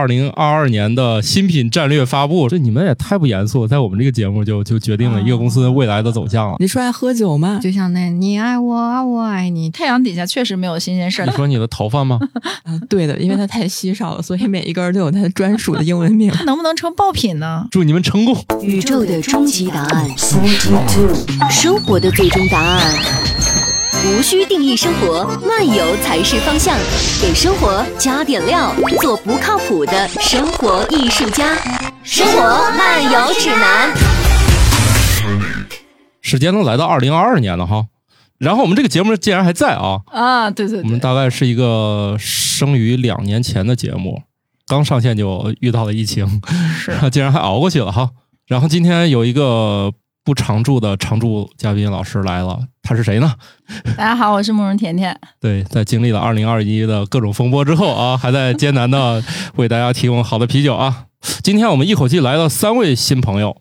二零二二年的新品战略发布，这你们也太不严肃，在我们这个节目就就决定了一个公司未来的走向了。你说爱喝酒吗？就像那你爱我，我爱你，太阳底下确实没有新鲜事儿你。说你的头发吗？嗯，对的，因为它太稀少了，所以每一个人都有它专属的英文名。它能不能成爆品呢？祝你们成功！宇宙的终极答案，生活的最终答案。无需定义生活，漫游才是方向。给生活加点料，做不靠谱的生活艺术家。生活漫游指南。时间都来到二零二二年了哈，然后我们这个节目竟然还在啊！啊，对对我们，大概是一个生于两年前的节目，刚上线就遇到了疫情，是竟然还熬过去了哈。然后今天有一个不常驻的常驻嘉宾老师来了，他是谁呢？大家好，我是慕容甜甜。对，在经历了二零二一的各种风波之后啊，还在艰难的为大家提供好的啤酒啊。今天我们一口气来了三位新朋友，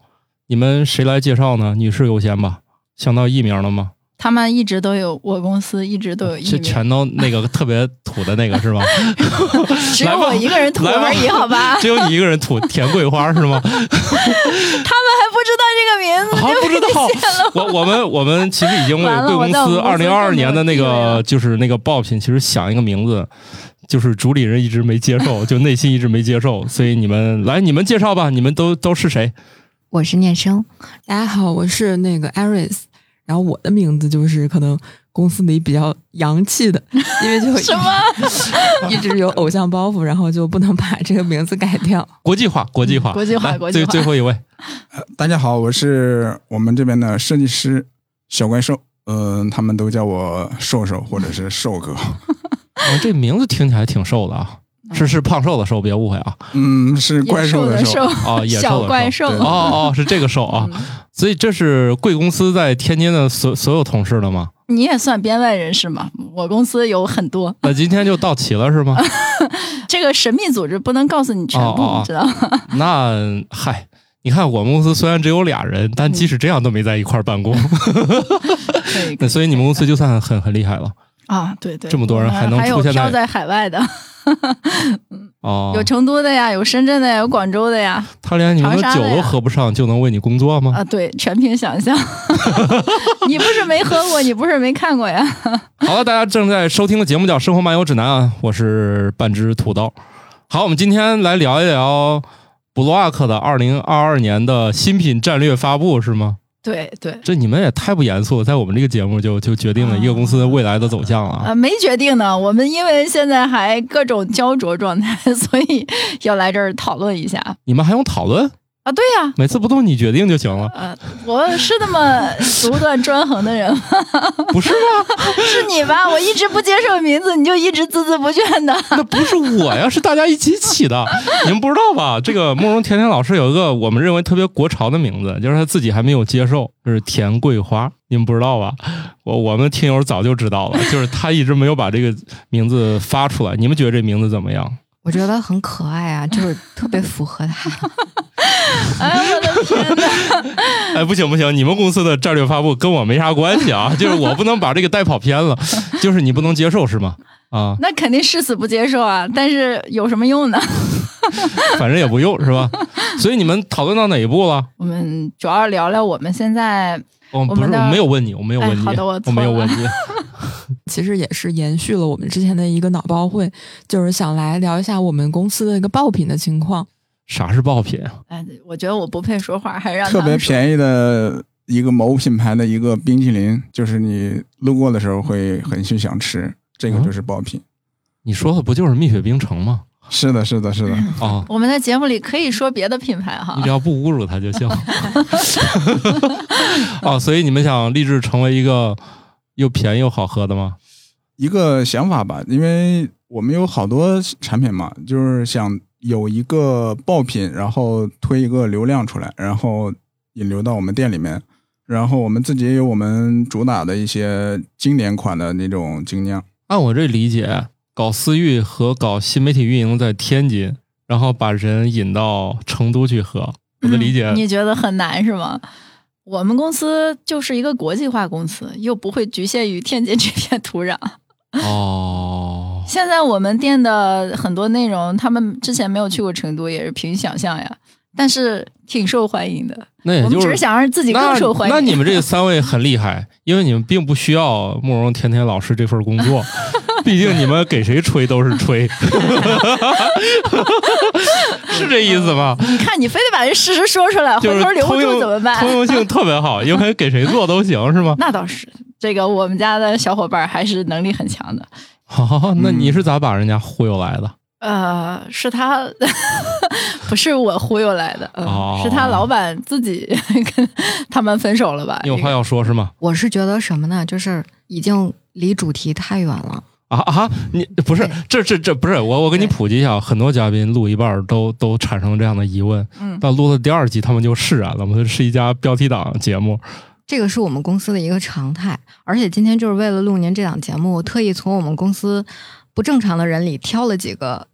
你们谁来介绍呢？女士优先吧。想到艺名了吗？他们一直都有，我公司一直都有一名，这全都那个特别土的那个是吗？只有我一个人土而已，好吧？只有你一个人土甜桂花是吗？他们还不知道这个名字，啊，不知道。我我们我们其实已经为贵公司二零二二年的那个就是那个爆品，其实想一个名字，就是主理人一直没接受，就内心一直没接受，所以你们来，你们介绍吧，你们都都是谁？我是念生，大家好，我是那个 Aris，然后我的名字就是可能公司里比较洋气的，因为就什么？一直有偶像包袱，然后就不能把这个名字改掉。国际化，国际化，国际化来国际化最最后一位，大家好，我是我们这边的设计师小怪兽，嗯、他们都叫我瘦瘦或者是瘦哥。哦，这名字听起来挺瘦的啊，是是胖瘦的瘦，别误会啊。嗯，是怪兽。的兽，哦，野兽小的怪兽。哦哦，是这个兽啊。嗯所以这是贵公司在天津的所所有同事了吗？你也算编外人士吗？我公司有很多，那今天就到齐了是吗？这个神秘组织不能告诉你全部，哦哦哦知道吗？那嗨，你看我们公司虽然只有俩人，但即使这样都没在一块儿办公。可以那所以你们公司就算很很厉害了啊，对对，这么多人还能出现在海外的，哦。有成都的呀，有深圳的呀，有广州的呀，他连你们的酒都喝不上，就能为你工作吗？啊，对，全凭想象。你不是没喝过，你不是没看过呀？好了，大家正在收听的节目叫《生活漫游指南》啊，我是半只土豆。好，我们今天来聊一聊 Block 的二零二二年的新品战略发布是吗？对对，这你们也太不严肃，在我们这个节目就就决定了一个公司未来的走向了啊。呃，没决定呢。我们因为现在还各种焦灼状态，所以要来这儿讨论一下你们还用讨论？啊。对呀、每次不都你决定就行了，呃，我是那么独断专横的人吗？不是吧？是你吧？我一直不接受名字，你就一直孜孜不倦的。那不是我呀，是大家一起起的。你们不知道吧？这个慕容甜甜老师有一个我们认为特别国潮的名字，就是他自己还没有接受，就是甜桂花。你们不知道吧？我我们听友早就知道了，就是他一直没有把这个名字发出来。你们觉得这名字怎么样？我觉得很可爱啊，就是特别符合他。哎，我的天哪！哎，不行不行，你们公司的战略发布跟我没啥关系啊，就是我不能把这个带跑偏了，就是你不能接受是吗？啊，那肯定誓死不接受啊！但是有什么用呢？反正也不用是吧？所以你们讨论到哪一步了？我们主要聊聊我们现在我不是，我没有问你，我没有问你，哎好的我没有问你。其实也是延续了我们之前的一个脑包会，就是想来聊一下我们公司的一个爆品的情况。啥是爆品？哎，我觉得我不配说话，还是让特别。便宜的一个某品牌的一个冰淇淋，就是你路过的时候会很去想吃，这个就是爆品。你说的不就是蜜雪冰城吗？是的，是的，是的。哦，我们在节目里可以说别的品牌哈你只，要不侮辱它就行。哦，所以你们想立志成为一个又便宜又好喝的吗？一个想法吧，因为我们有好多产品嘛，就是想有一个爆品，然后推一个流量出来，然后引流到我们店里面，然后我们自己也有我们主打的一些经典款的那种精酿。按我这理解，搞私域和搞新媒体运营在天津，然后把人引到成都去喝。我的理解，嗯你觉得很难是吗？我们公司就是一个国际化公司，又不会局限于天津这片土壤，哦，现在我们店的很多内容，他们之前没有去过成都，也是凭想象呀，但是挺受欢迎的。那也就是我们只是想让自己更受欢迎。那你们这三位很厉害，因为你们并不需要慕容甜甜老师这份工作，毕竟你们给谁吹都是吹，是这意思吗？你看，你非得把这事实说出来，回头留不住怎么办？通用性特别好，因为给谁做都行，是吗？那倒是，这个我们家的小伙伴还是能力很强的。好，那你是咋把人家忽悠来的？呃，是他，不是我忽悠来的，是他老板自己 跟他们分手了吧？你有话要说是吗？我是觉得什么呢？就是已经离主题太远了。啊啊！你不是这这这不是我我给你普及一下，很多嘉宾录一半儿都都产生这样的疑问，嗯到录到第二集他们就释然了。我们是一家标题党节目，这个是我们公司的一个常态，而且今天就是为了录您这档节目，我特意从我们公司不正常的人里挑了几个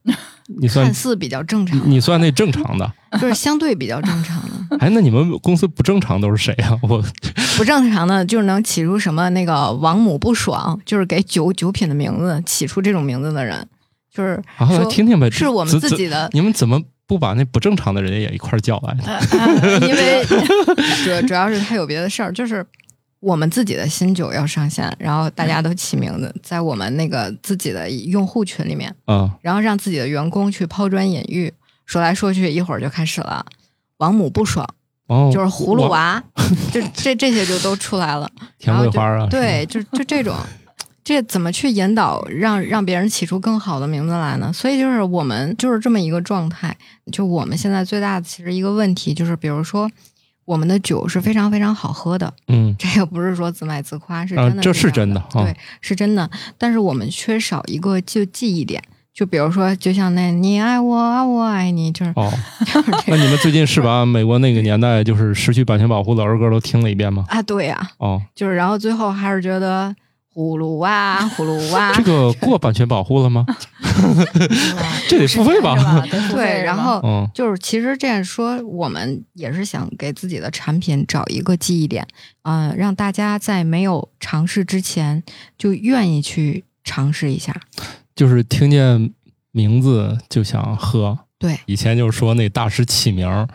你算看似比较正常的，你算那正常的。就是相对比较正常的。哎，那你们公司不正常都是谁啊？我不正常的就是能起出什么那个王母不爽，就是给酒酒品的名字起出这种名字的人，就是啊，来说听听呗，是我们自己的你们怎么不把那不正常的人也一块儿叫来因为 主主要是他有别的事儿，就是我们自己的新酒要上线，然后大家都起名字，在我们那个自己的用户群里面，啊，然后让自己的员工去抛砖引玉，说来说去，一会儿就开始了。王母不爽，哦，就是葫芦娃，就这这些就都出来了。甜桂花啊，对，就就这种，这怎么去引导让让别人起出更好的名字来呢？所以就是我们就是这么一个状态。就我们现在最大的其实一个问题就是，比如说我们的酒是非常非常好喝的，嗯这个不是说自卖自夸，是啊真的、这是真的啊对，是真的。但是我们缺少一个就记忆点。就比如说，就像那“你爱我啊，我爱你”，就是哦，就是这个那你们最近是把 美国那个年代就是失去版权保护的儿歌都听了一遍吗？啊，对呀、哦，就是然后最后还是觉得葫芦娃，葫芦娃，这个过版权保护了吗？这得付费吧？对，然后嗯就是其实这样说，我们也是想给自己的产品找一个记忆点，呃，让大家在没有尝试之前就愿意去尝试一下。就是听见名字就想喝。对，以前就是说那大师起名儿，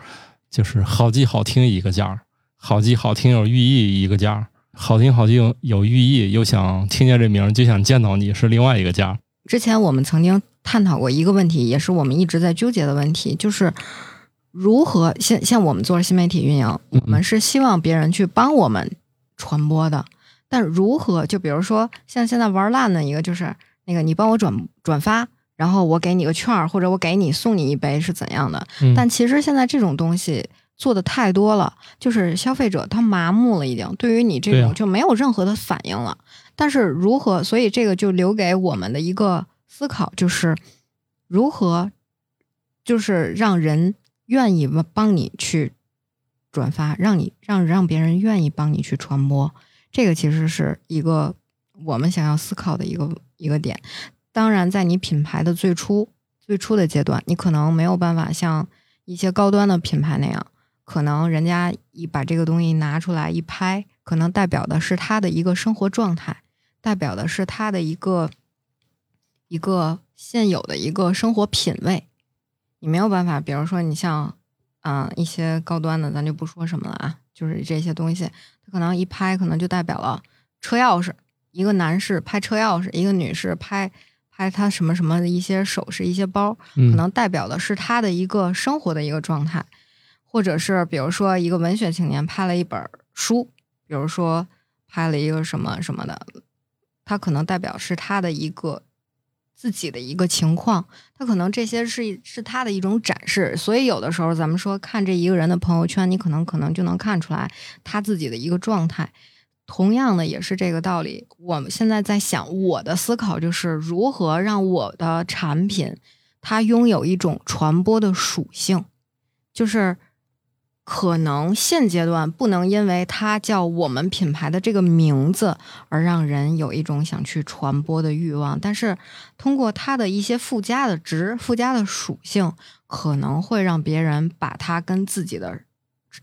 就是好记好听一个价儿，好记好听有寓意一个价儿，好听好听有寓意又想听见这名儿就想见到你是另外一个价。之前我们曾经探讨过一个问题，也是我们一直在纠结的问题，就是如何像像我们做新媒体运营，嗯我们是希望别人去帮我们传播的，但如何就比如说像现在玩烂的一个就是那个你帮我转转发。然后我给你个券儿，或者我给你送你一杯是怎样的？嗯但其实现在这种东西做的太多了，就是消费者他麻木了，已经对于你这种就没有任何的反应了。但是如何，所以这个就留给我们的一个思考，就是如何，就是让人愿意帮你去转发，让你让让别人愿意帮你去传播，这个其实是一个我们想要思考的一个一个点。当然，在你品牌的最初最初的阶段，你可能没有办法像一些高端的品牌那样，可能人家一把这个东西拿出来一拍，可能代表的是他的一个生活状态，代表的是他的一个一个现有的一个生活品味。你没有办法，比如说你像嗯、呃一些高端的，咱就不说什么了啊，就是这些东西，它可能一拍可能就代表了车钥匙，一个男士拍车钥匙，一个女士拍拍他什么什么的一些首饰、一些包，可嗯能代表的是他的一个生活的一个状态，或者是比如说一个文学青年拍了一本书，比如说拍了一个什么什么的，他可能代表是他的一个自己的一个情况，他可能这些是是他的一种展示，所以有的时候咱们说看这一个人的朋友圈，你可能可能就能看出来他自己的一个状态。同样的也是这个道理。我们现在在想，我的思考就是如何让我的产品它拥有一种传播的属性，就是可能现阶段不能因为它叫我们品牌的这个名字而让人有一种想去传播的欲望，但是通过它的一些附加的值、附加的属性，可能会让别人把它跟自己的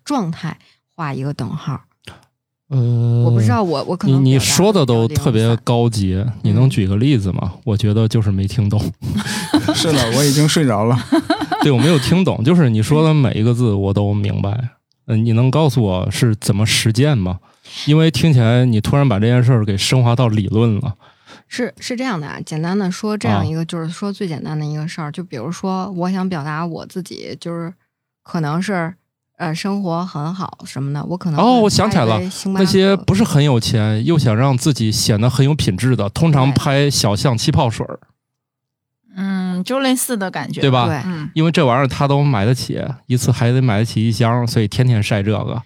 状态画一个等号。呃，我不知道我我可你你能表达说的都特别高级，你能举个例子吗？我觉得就是没听懂。是的，我已经睡着了。对我没有听懂，就是你说的每一个字我都明白。嗯，你能告诉我是怎么实践吗？因为听起来你突然把这件事儿给升华到理论了。是是这样的啊，简单的说这啊样一个，就是说最简单的一个事儿，就比如说我想表达我自己，就是可能是呃生活很好什么的，我可能哦我想起来了那些不是很有钱又想让自己显得很有品质的，通常拍小象气泡水儿，嗯，就类似的感觉，对吧？对嗯，因为这玩意儿他都买得起，一次还得买得起一箱，所以天天晒这个。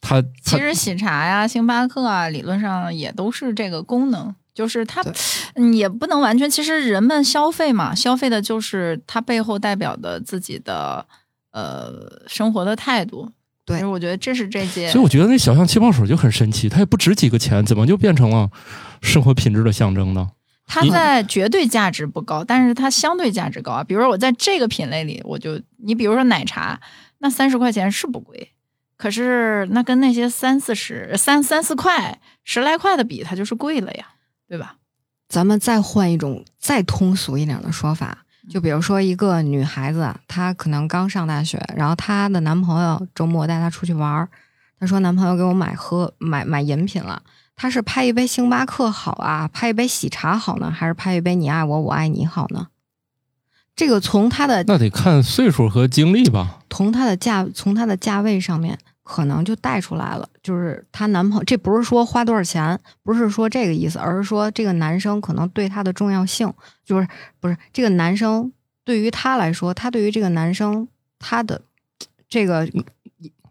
他他其实喜茶呀、星巴克啊，理论上也都是这个功能，就是它也不能完全。其实人们消费嘛，消费的就是它背后代表的自己的呃生活的态度。对其实我觉得这是这些所以我觉得那小象气泡水就很神奇，它也不值几个钱，怎么就变成了生活品质的象征呢？它在绝对价值不高，但是它相对价值高啊。比如说我在这个品类里，我就你比如说奶茶，那三十块钱是不贵，可是那跟那些三四十、三三四块、十来块的比，它就是贵了呀，对吧？咱们再换一种再通俗一点的说法，就比如说一个女孩子，她可能刚上大学，然后她的男朋友周末带她出去玩儿，她说男朋友给我买喝买买饮品了，她是拍一杯星巴克好啊，拍一杯喜茶好呢，还是拍一杯你爱我我爱你好呢？这个从她的那得看岁数和经历吧。从她的价从她的价位上面，可能就带出来了，就是她男朋友，这不是说花多少钱，不是说这个意思，而是说这个男生可能对她的重要性，就是不是这个男生对于她来说，他对于这个男生他的这个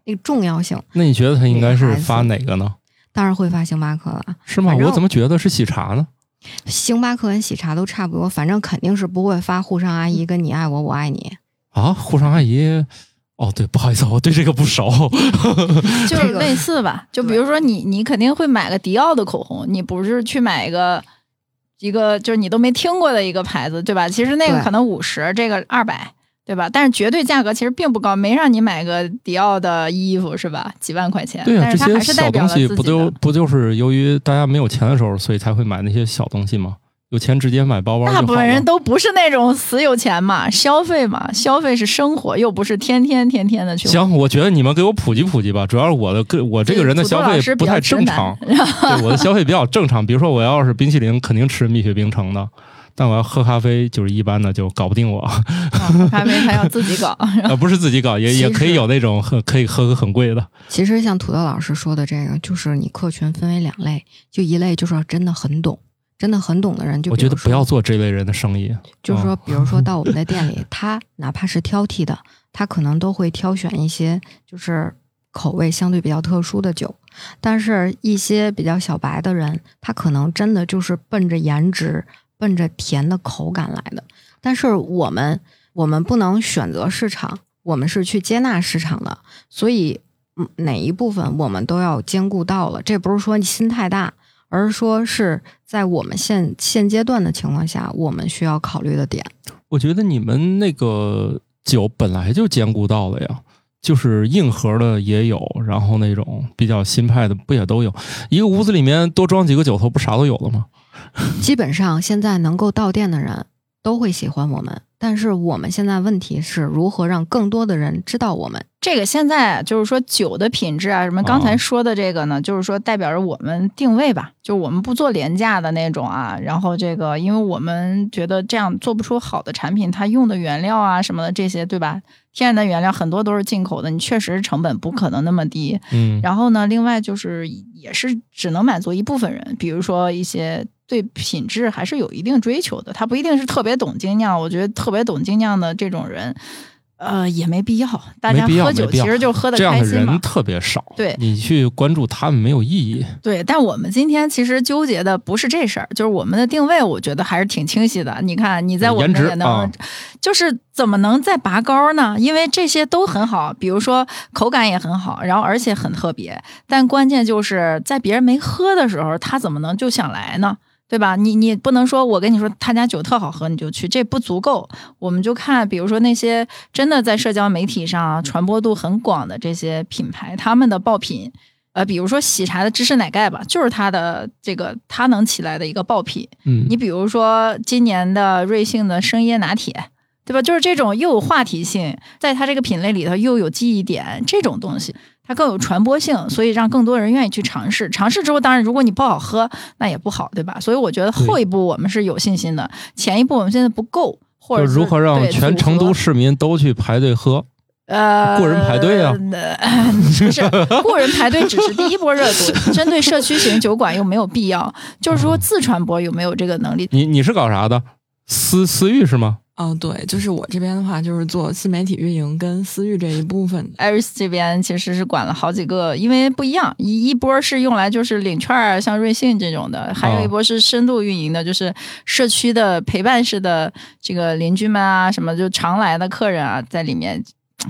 那个重要性，那你觉得他应该是发哪个呢？当然会发星巴克了。是吗？我怎么觉得是喜茶呢？星巴克跟喜茶都差不多，反正肯定是不会发沪上阿姨跟你爱我我爱你。啊，沪上阿姨。哦，对，不好意思，我对这个不熟。就是类似吧。就比如说你，你肯定会买个迪奥的口红，你不是去买一个一个就是你都没听过的一个牌子，对吧？其实那个可能五十，这个二百，对吧？但是绝对价格其实并不高，没让你买个迪奥的衣服是吧？几万块钱，对呀、但是它这还是代些小东西不就。不就是由于大家没有钱的时候，所以才会买那些小东西吗？有钱直接买包包。大部分人都不是那种死有钱嘛，消费嘛，消费是生活，又不是天天天天的去。行，我觉得你们给我普及普及吧。主要是我的个我这个人的消费不太正常，对我的消费比较正常。比如说我要是冰淇淋，肯定吃蜜雪冰城的，但我要喝咖啡，就是一般的就搞不定我。啊咖啡还要自己搞，呃，不是自己搞，也也可以有那种很可以喝个很贵的。其实像土豆老师说的这个，就是你客群分为两类，就一类就是真的很懂，真的很懂的人，就我觉得不要做这类人的生意。就是说，嗯比如说到我们的店里，他哪怕是挑剔的，他可能都会挑选一些就是口味相对比较特殊的酒。但是，一些比较小白的人，他可能真的就是奔着颜值、奔着甜的口感来的。但是我们，我们不能选择市场，我们是去接纳市场的，所以，嗯，哪一部分我们都要兼顾到了。这不是说你心太大，而是说是在我们现现阶段的情况下，我们需要考虑的点。我觉得你们那个酒本来就兼顾到了呀，就是硬核的也有，然后那种比较新派的不也都有？一个屋子里面多装几个酒头，不啥都有了吗？基本上现在能够到店的人都会喜欢我们，但是我们现在问题是如何让更多的人知道我们。这个现在啊就是说酒的品质啊，什么刚才说的这个呢，就是说代表着我们定位吧，就我们不做廉价的那种啊。然后这个，因为我们觉得这样做不出好的产品，它用的原料啊什么的这些，对吧？天然的原料很多都是进口的，你确实成本不可能那么低。嗯，然后呢，另外就是也是只能满足一部分人，比如说一些对品质还是有一定追求的，他不一定是特别懂精酿。我觉得特别懂精酿的这种人，呃，也没必要。大家喝酒其实就喝的这样的开心嘛人。特别少。对你去关注他们没有意义。对，但我们今天其实纠结的不是这事儿，就是我们的定位，我觉得还是挺清晰的。你看，你在我们也能，啊就是怎么能再拔高呢？因为这些都很好，比如说口感也很好，然后而且很特别，但关键就是在别人没喝的时候，他怎么能就想来呢？对吧？你你不能说我跟你说他家酒特好喝你就去，这不足够。我们就看，比如说那些真的在社交媒体上传播度很广的这些品牌，他们的爆品，呃，比如说喜茶的芝士奶盖吧，就是它的这个它能起来的一个爆品。嗯你比如说今年的瑞幸的生椰拿铁，对吧？就是这种又有话题性，在它这个品类里头又有记忆点，这种东西它更有传播性，所以让更多人愿意去尝试。尝试之后，当然如果你不好喝，那也不好，对吧？所以我觉得后一步我们是有信心的，前一步我们现在不够，或者就如何让全成都市民都去排队喝？呃，雇人排队啊 呃不是过人排队只是第一波热度，针对社区型酒馆又没有必要。就是说自传播有没有这个能力？你你是搞啥的？私私域是吗？哦，对，就是我这边的话，就是做新媒体运营跟私域这一部分的。艾瑞斯这边其实是管了好几个，因为不一样，一一波是用来就是领券儿，像瑞幸这种的，还有一波是深度运营的，就是社区的陪伴式的这个邻居们啊，什么就常来的客人啊，在里面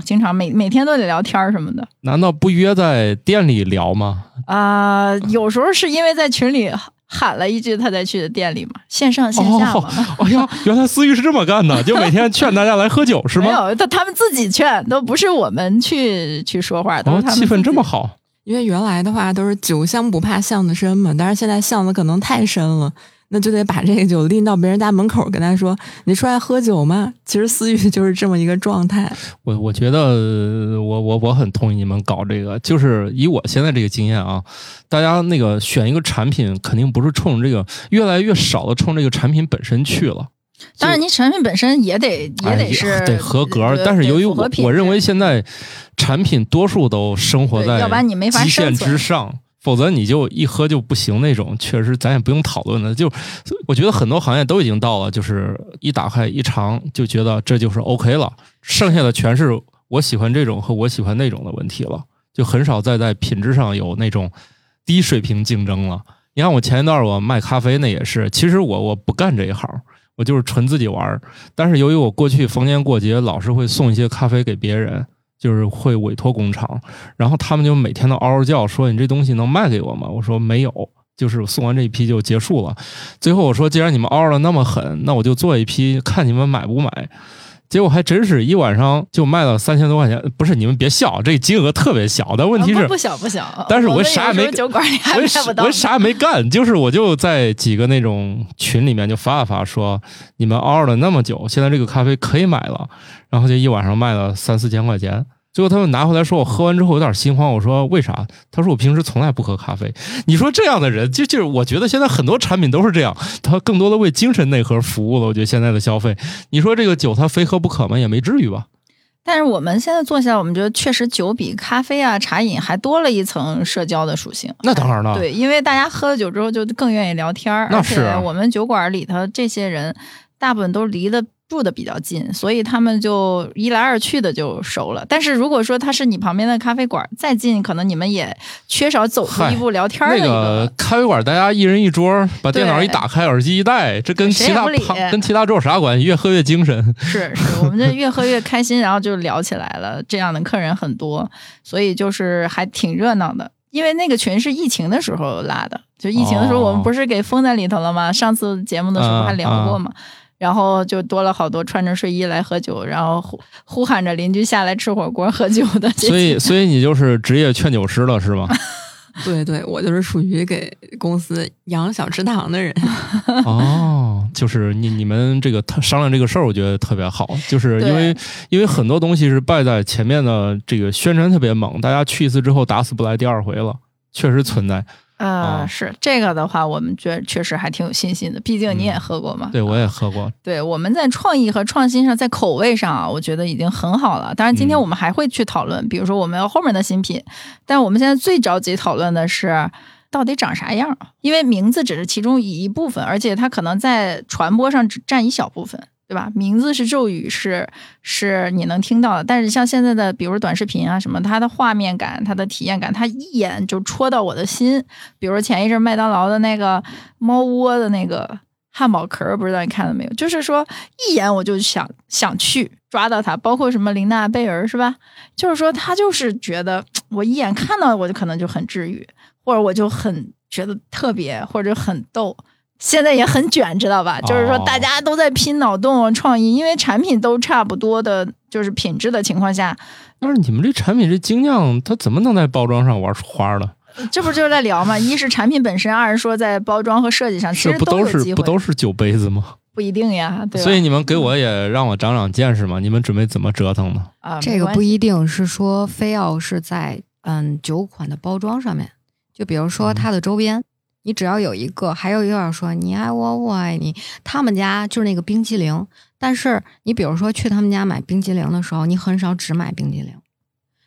经常每每天都得聊天儿什么的。难道不约在店里聊吗？啊、有时候是因为在群里喊了一句，他才去的店里嘛，线上线下嘛。哦，哎呀，原来思域是这么干的，就每天劝大家来喝酒是吗没？有，他他们自己劝，都不是我们去去说话，都哦是他，们气氛这么。好，因为原来的话都是酒香不怕巷子深嘛，但是现在巷子可能太深了，那就得把这个酒拎到别人家门口，跟他说：“你出来喝酒吗？”其实思域就是这么一个状态。我我觉得呃我我我很同意你们搞这个，就是以我现在这个经验啊，大家那个选一个产品，肯定不是冲这个越来越少的冲这个产品本身去了。当然，你产品本身也得也哎得是、得合格呃，但是由于我我认为现在产品多数都生活在对要不然你没法生存之上，否则你就一喝就不行那种，确实咱也不用讨论了。就我觉得很多行业都已经到了，就是一打开一尝就觉得这就是 OK 了，剩下的全是我喜欢这种和我喜欢那种的问题了，就很少再在品质上有那种低水平竞争了。你看我前一段我卖咖啡那也是，其实我我不干这一行，我就是纯自己玩儿。但是由于我过去逢年过节老是会送一些咖啡给别人，就是会委托工厂，然后他们就每天都嗷嗷叫说：“你这东西能卖给我吗？”我说没有，就是送完这一批就结束了。最后我说，既然你们嗷的那么狠，那我就做一批，看你们买不买。结果还真是一晚上就卖了三千多块钱，不是你们别笑，这金额特别小，但问题是啊不不小不小，但是我啥也没有酒馆里还我。啥我啥也没干，就是我就在几个那种群里面就发了发说，你们嗷了那么久，现在这个咖啡可以买了，然后就一晚上卖了三四千块钱。最后他们拿回来说我喝完之后有点心慌，我说为啥？他说我平时从来不喝咖啡。你说这样的人，就就是我觉得现在很多产品都是这样，他更多的为精神内核服务了。我觉得现在的消费，你说这个酒他非喝不可吗？也没至于吧。但是我们现在坐下来，我们觉得确实酒比咖啡啊、茶饮还多了一层社交的属性。那当然了，对，因为大家喝了酒之后就更愿意聊天儿，那是我们酒馆里头这些人大部分都离得住的比较近，所以他们就一来二去的就熟了。但是如果说他是你旁边的咖啡馆，再近，可能你们也缺少走出一步聊天儿的那一个咖啡馆，大家一人一桌，把电脑一打开，耳机一戴，这跟其他跟其他桌有啥关系？越喝越精神。是是，我们这越喝越开心，然后就聊起来了。这样的客人很多，所以就是还挺热闹的。因为那个群是疫情的时候拉的，就疫情的时候哦我们不是给封在里头了吗？上次节目的时候还聊过嘛。然后就多了好多穿着睡衣来喝酒，然后呼呼喊着邻居下来吃火锅喝酒的。所以，所以你就是职业劝酒师了，是吗？对对，我就是属于给公司养小池塘的人。哦，就是你你们这个特商量这个事儿，我觉得特别好，就是因为因为很多东西是败在前面的这个宣传特别猛，大家去一次之后打死不来第二回了，确实存在。呃，啊是这个的话，我们觉得确实还挺有信心的。毕竟你也喝过嘛。对我也喝过，对，我们在创意和创新上，在口味上啊，我觉得已经很好了。当然，今天嗯我们还会去讨论，比如说我们要后面的新品，但我们现在最着急讨论的是到底长啥样，因为名字只是其中一部分，而且它可能在传播上只占一小部分。对吧？名字是咒语，是是你能听到的，但是像现在的，比如短视频啊什么，它的画面感、它的体验感，它一眼就戳到我的心。比如前一阵麦当劳的那个猫窝的那个汉堡壳，不知道你看了没有？就是说一眼我就想想去抓到它，包括什么琳娜贝尔是吧？就是说他就是觉得我一眼看到我就可能就很治愈，或者我就很觉得特别，或者很逗。现在也很卷，知道吧？就是说哦大家都在拼脑洞、创意，因为产品都差不多的，就是品质的情况下，但是你们这产品这精酿，它怎么能在包装上玩出花的？这不就是在聊吗？一是产品本身，二是说在包装和设计上，其实是不都。是不都是酒杯子吗？不一定呀，对吧？所以你们给我也让我长长见识嘛。你们准备怎么折腾呢？啊，这个不一定是说非要是在嗯酒款的包装上面，就比如说嗯它的周边，你只要有一个，还有又要说你爱我，我爱你，他们家就是那个冰激凌，但是你比如说去他们家买冰激凌的时候，你很少只买冰激凌，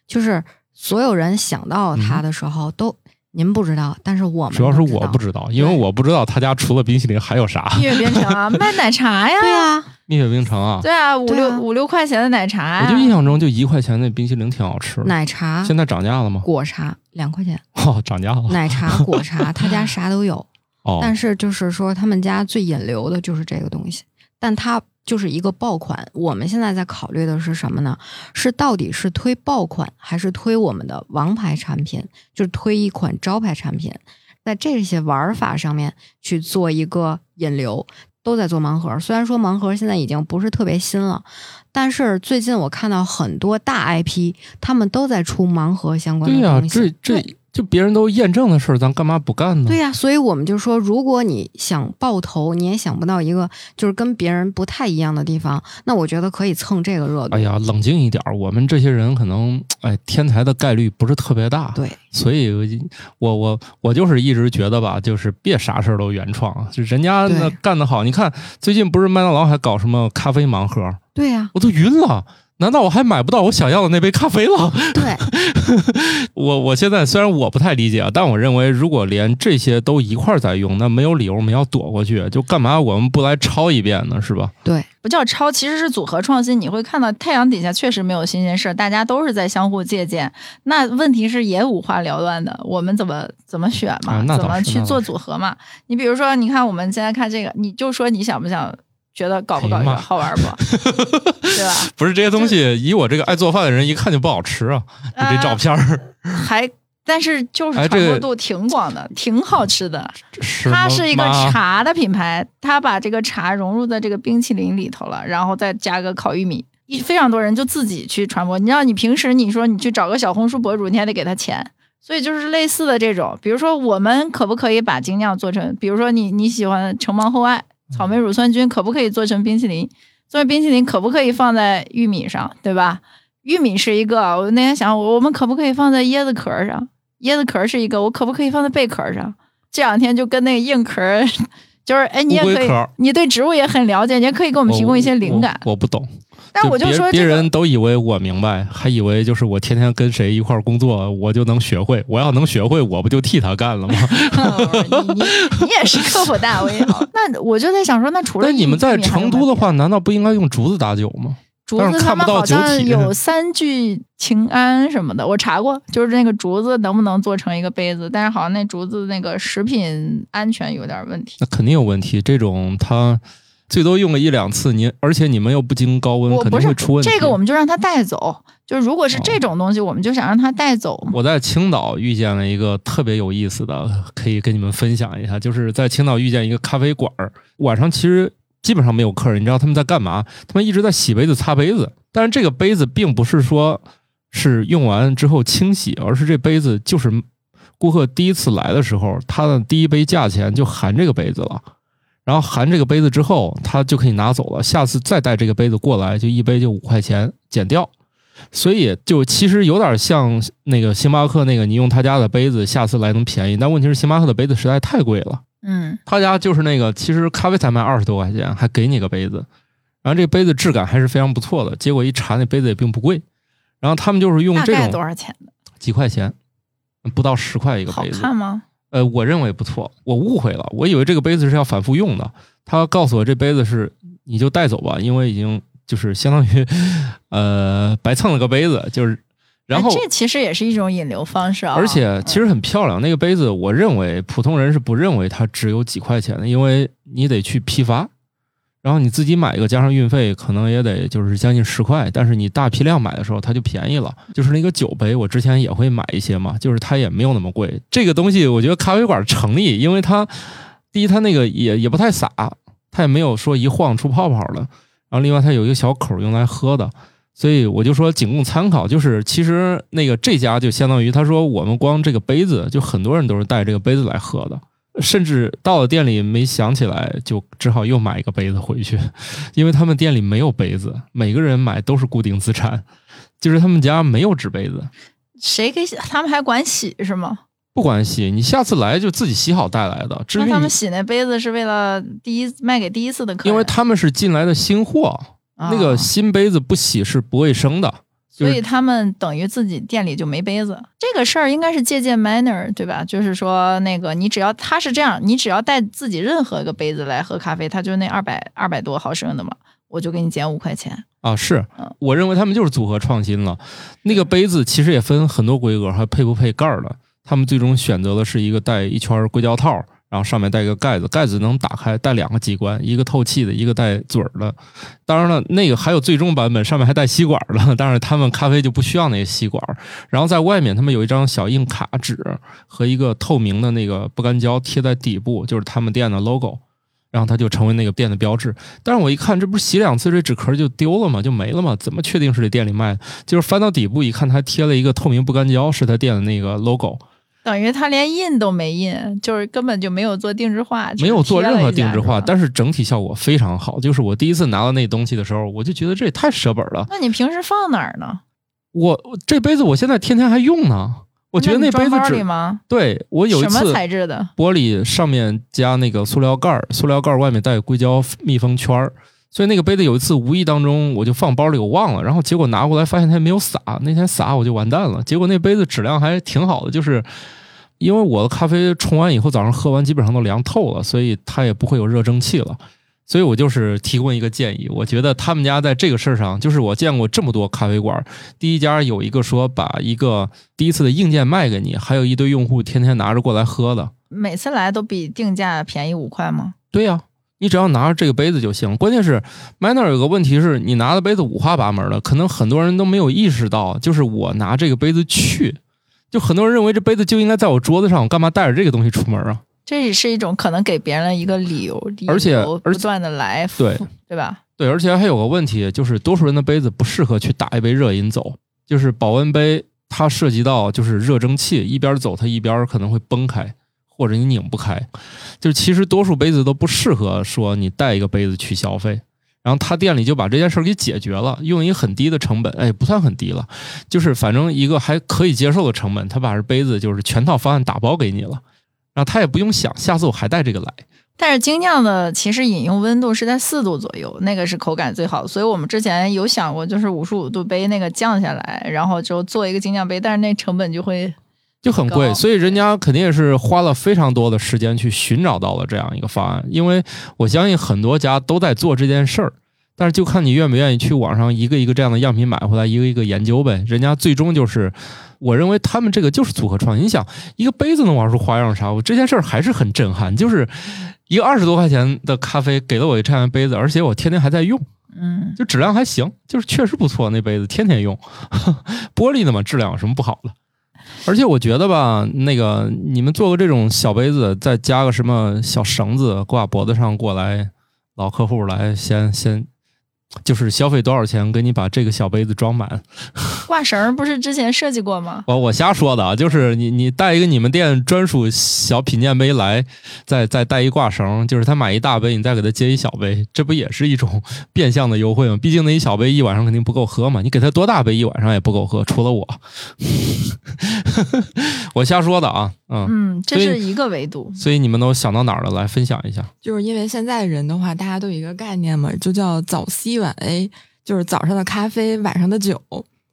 就是所有人想到他的时候都。您不知道，但是我们主要是我不知道，因为我不知道他家除了冰淇淋还有啥。蜜雪冰城啊，卖奶茶呀，对啊，蜜雪冰城啊，对啊，五六五六块钱的奶茶呀，我就印象中就一块钱那冰淇淋挺好吃的。奶茶、现在涨价了吗？果茶两块钱，哦，涨价了。奶茶、果茶，他家啥都有。哦，但是就是说他们家最引流的就是这个东西，但它就是一个爆款。我们现在在考虑的是什么呢？是到底是推爆款，还是推我们的王牌产品，就是推一款招牌产品，在这些玩法上面去做一个引流。都在做盲盒，虽然说盲盒现在已经不是特别新了，但是最近我看到很多大 IP，他们都在出盲盒相关的对呀、东西。这这就别人都验证的事儿，咱干嘛不干呢？对呀、所以我们就说，如果你想爆头，你也想不到一个就是跟别人不太一样的地方，那我觉得可以蹭这个热度。哎呀，冷静一点儿，我们这些人可能哎天才的概率不是特别大。对，所以我我我就是一直觉得吧，就是别啥事儿都原创，就人家那干得好。你看最近不是麦当劳还搞什么咖啡盲盒，对呀、我都晕了。难道我还买不到我想要的那杯咖啡了？对，我我现在虽然我不太理解啊，但我认为如果连这些都一块儿在用，那没有理由我们要躲过去，就干嘛我们不来抄一遍呢？是吧？对，不叫抄，其实是组合创新。你会看到太阳底下确实没有新鲜事儿，大家都是在相互借鉴。那问题是也五花缭乱的，我们怎么怎么选嘛？啊怎么去做组合嘛？你比如说，你看我们现在看这个，你就说你想不想？觉得搞不搞笑好玩不？对吧？不是这些东西，以我这个爱做饭的人一看就不好吃啊！就这照片儿，还但是就是传播度挺广的，挺好吃的。是它是一个茶的品牌，它把这个茶融入在这个冰淇淋里头了，然后再加个烤玉米，一非常多人就自己去传播。你知道，你平时你说你去找个小红书博主，你还得给他钱，所以就是类似的这种。比如说，我们可不可以把精酿做成？比如说你你喜欢橙芒厚爱、草莓乳酸菌，可不可以做成冰淇淋？做成冰淇淋可不可以放在玉米上，对吧？玉米是一个，我那天想，我们可不可以放在椰子壳上？椰子壳是一个，我可不可以放在贝壳上？这两天就跟那个硬壳，就是哎，你也可以你对植物也很了解，你也可以给我们提供一些灵感。我我不懂，但我就说别说这个人都以为我明白，还以为就是我天天跟谁一块儿工作，我就能学会。我要能学会，我不就替他干了吗？你你你也是科普大 V 好，那我就在想说，那除了那你们在成都的话，难道不应该用竹子打酒吗？竹但是看不到子他们好酒体像有 三聚氰胺什么的，我查过，就是那个竹子能不能做成一个杯子，但是好像那竹子那个食品安全有点问题。那肯定有问题。这种它最多用个一两次，您而且你们又不经高温，肯定会出问题。这个，我们就让他带走。就是如果是这种东西，我们就想让他带走。我在青岛遇见了一个特别有意思的，可以跟你们分享一下。就是在青岛遇见一个咖啡馆儿，晚上其实基本上没有客人，你知道他们在干嘛？他们一直在洗杯子、擦杯子。但是这个杯子并不是说是用完之后清洗，而是这杯子就是顾客第一次来的时候，他的第一杯价钱就含这个杯子了。然后含这个杯子之后，他就可以拿走了。下次再带这个杯子过来，就一杯就五块钱减掉。所以就其实有点像那个星巴克那个，你用他家的杯子，下次来能便宜。但问题是星巴克的杯子实在太贵了，嗯，他家就是那个，其实咖啡才卖二十多块钱，还给你个杯子，然后这杯子质感还是非常不错的。结果一查那杯子也并不贵，然后他们就是用这种多少钱的？几块钱，不到十块一个好杯子。看吗？呃，我认为不错，我误会了，我以为这个杯子是要反复用的。他告诉我这杯子是你就带走吧，因为已经就是相当于呃白蹭了个杯子，就是然后哎这其实也是一种引流方式啊。而且其实很漂亮，那个杯子我认为普通人是不认为它只有几块钱的，因为你得去批发，然后你自己买一个加上运费，可能也得就是将近十块。但是你大批量买的时候，它就便宜了。就是那个酒杯，我之前也会买一些嘛，就是它也没有那么贵。这个东西我觉得咖啡馆成立，因为它第一它那个也也不太洒，它也没有说一晃出泡泡的。然后另外它有一个小口用来喝的，所以我就说仅供参考，就是其实那个这家就相当于他说我们光这个杯子，就很多人都是带这个杯子来喝的，甚至到了店里没想起来，就只好又买一个杯子回去，因为他们店里没有杯子，每个人买都是固定资产，就是他们家没有纸杯子，谁给洗他们还管洗是吗？不管洗，你下次来就自己洗好带来的。至于那他们洗那杯子是为了第一卖给第一次的客人，因为他们是进来的新货，啊那个新杯子不洗是不卫生的。就是所以他们等于自己店里就没杯子。这个事儿应该是借鉴 Manner 对吧？就是说那个你只要他是这样，你只要带自己任何一个杯子来喝咖啡，他就那二百二百多毫升的嘛，我就给你减五块钱。啊，是嗯，我认为他们就是组合创新了。那个杯子其实也分很多规格，还配不配盖儿的。他们最终选择的是一个带一圈硅胶套，然后上面带一个盖子，盖子能打开，带两个机关，一个透气的，一个带嘴儿的。当然了，那个还有最终版本，上面还带吸管的，但是他们咖啡就不需要那个吸管。然后在外面，他们有一张小硬卡纸和一个透明的那个不干胶贴在底部，就是他们店的 logo。然后它就成为那个店的标志。但是我一看，这不是洗两次这纸壳就丢了吗？就没了吗？怎么确定是这店里卖的？就是翻到底部一看，它贴了一个透明不干胶，是他店的那个 logo，等于他连印都没印，就是根本就没有做定制化，没有做任何定制化，但是整体效果非常好。就是我第一次拿到那东西的时候，我就觉得这也太舍本了。那你平时放哪儿呢？我我这杯子我现在天天还用呢。我觉得那杯子只吗？对我有一什么次材质的？玻璃上面加那个塑料盖儿，塑料盖儿外面带硅胶密封圈儿，所以那个杯子有一次无意当中我就放包里我忘了，然后结果拿过来发现它没有洒，那天洒我就完蛋了。结果那杯子质量还挺好的，就是因为我的咖啡冲完以后早上喝完基本上都凉透了，所以它也不会有热蒸汽了。所以我就是提供一个建议，我觉得他们家在这个事儿上，就是我见过这么多咖啡馆，第一家有一个说把一个第一次的硬件卖给你，还有一堆用户天天拿着过来喝的。每次来都比定价便宜五块吗？对呀、你只要拿着这个杯子就行。关键是 Manner 有个问题是你拿的杯子五花八门的，可能很多人都没有意识到，就是我拿这个杯子去，就很多人认为这杯子就应该在我桌子上，我干嘛带着这个东西出门啊？这也是一种可能给别人一个理由，而且理由而且不断的来，对对吧？对，而且还有个问题，就是多数人的杯子不适合去打一杯热饮走，就是保温杯它涉及到就是热蒸汽，一边走它一边可能会崩开，或者你拧不开。就是其实多数杯子都不适合说你带一个杯子去消费。然后他店里就把这件事儿给解决了，用一个很低的成本，哎，不算很低了，就是反正一个还可以接受的成本，他把这杯子就是全套方案打包给你了，然后他也不用想下次我还带这个来。但是精酿的其实饮用温度是在四度左右，那个是口感最好。所以我们之前有想过，就是五十五度杯那个降下来，然后就做一个精酿杯，但是那成本就会就很贵，所以人家肯定也是花了非常多的时间去寻找到了这样一个方案。因为我相信很多家都在做这件事儿，但是就看你愿不愿意去网上一个一个这样的样品买回来，一个一个研究呗。人家最终就是，我认为他们这个就是组合创新。你想，一个杯子能玩出花样啥？我这件事儿还是很震撼，就是一个二十多块钱的咖啡给了我一这样的杯子，而且我天天还在用。嗯，就质量还行，就是确实不错。那杯子天天用，玻璃的嘛，质量有什么不好的？而且我觉得吧，那个你们做个这种小杯子，再加个什么小绳子挂脖子上过来，老客户来先先，就是消费多少钱，给你把这个小杯子装满。挂绳不是之前设计过吗？我我瞎说的啊，就是你你带一个你们店专属小品鉴杯来，再再带一挂绳，就是他买一大杯，你再给他接一小杯，这不也是一种变相的优惠吗？毕竟那一小杯一晚上肯定不够喝嘛，你给他多大杯一晚上也不够喝，除了我，我瞎说的啊，嗯，嗯，这是一个维度。所以你们都想到哪儿了？来分享一下。就是因为现在人的话，大家都有一个概念嘛，就叫早 C 晚 A，就是早上的咖啡，晚上的酒，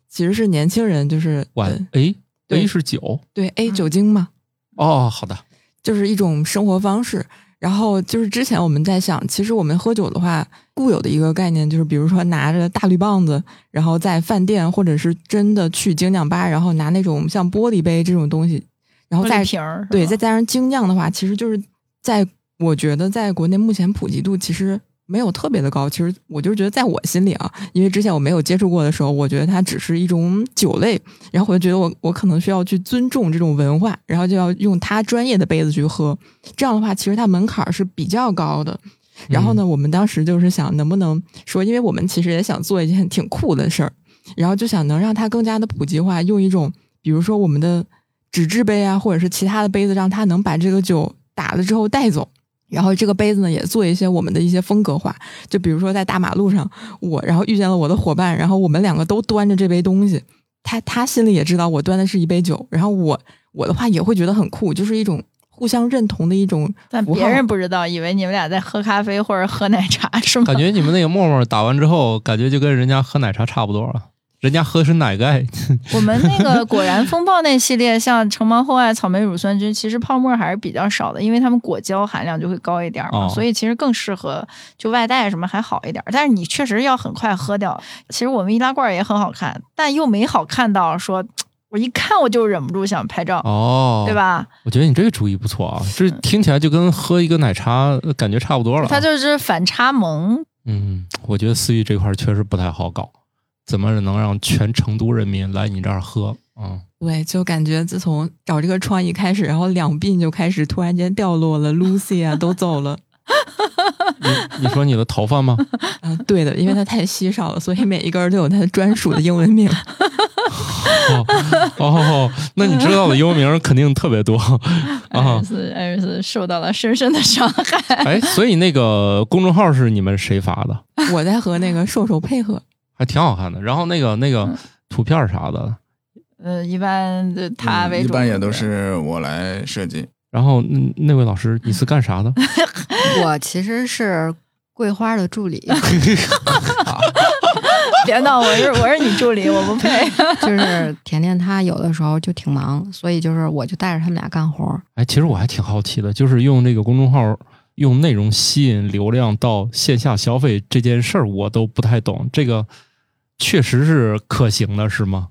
其实是年轻人就是晚呃 A 对 A 是酒。对 A 嗯酒精嘛，哦，好的，就是一种生活方式。然后就是之前我们在想，其实我们喝酒的话，固有的一个概念就是，比如说拿着大绿棒子，然后在饭店或者是真的去精酿吧，然后拿那种像玻璃杯这种东西，然后玻再瓶儿，对，再加上精酿的话，其实就是在我觉得在国内目前普及度其实没有特别的高。其实我就是觉得在我心里啊，因为之前我没有接触过的时候，我觉得它只是一种酒类，然后我就觉得我我可能需要去尊重这种文化，然后就要用它专业的杯子去喝。这样的话，其实它门槛儿是比较高的。然后呢，我们当时就是想能不能说，因为我们其实也想做一件挺酷的事儿，然后就想能让它更加的普及化，用一种比如说我们的纸质杯啊，或者是其他的杯子，让它能把这个酒打了之后带走。然后这个杯子呢，也做一些我们的一些风格化，就比如说在大马路上，我然后遇见了我的伙伴，然后我们两个都端着这杯东西，他他心里也知道我端的是一杯酒，然后我我的话也会觉得很酷，就是一种互相认同的一种但别人不知道，以为你们俩在喝咖啡或者喝奶茶，是吗？感觉你们那个沫沫打完之后，感觉就跟人家喝奶茶差不多了。人家喝的是奶盖，我们那个果然风暴那系列，像橙芒厚爱、草莓乳酸菌，其实泡沫还是比较少的，因为它们果胶含量就会高一点嘛，哦所以其实更适合就外带什么还好一点。但是你确实要很快喝掉。其实我们易拉罐也很好看，但又没好看到说，我一看我就忍不住想拍照，哦，对？吧？我觉得你这个主意不错啊，这听起来就跟喝一个奶茶呃感觉差不多了啊。它就是反差萌。嗯，我觉得思域这块儿确实不太好搞，怎么能让全成都人民来你这儿喝？嗯，对，就感觉自从找这个创意开始，然后两鬓就开始突然间掉落了，Lucy 啊都走了。你你说你的头发吗？啊，对的，因为它太稀少了，所以每一根儿都有它的专属的英文名。哦哦，那你知道的英文名肯定特别多艾 啊瑞。斯，艾瑞斯受到了深深的伤害。哎，所以那个公众号是你们谁发的？我在和那个瘦瘦配合，还挺好看的。然后那个那个嗯图片啥的，呃，一般的他为主，嗯一般也都是我来设计。然后嗯那位老师你是干啥的？我其实是桂花的助理 别闹，我是我是你助理，我不配。就是甜甜她有的时候就挺忙，所以就是我就带着他们俩干活儿。哎，其实我还挺好奇的，就是用这个公众号用内容吸引流量到线下消费这件事儿，我都不太懂。这个确实是可行的，是吗？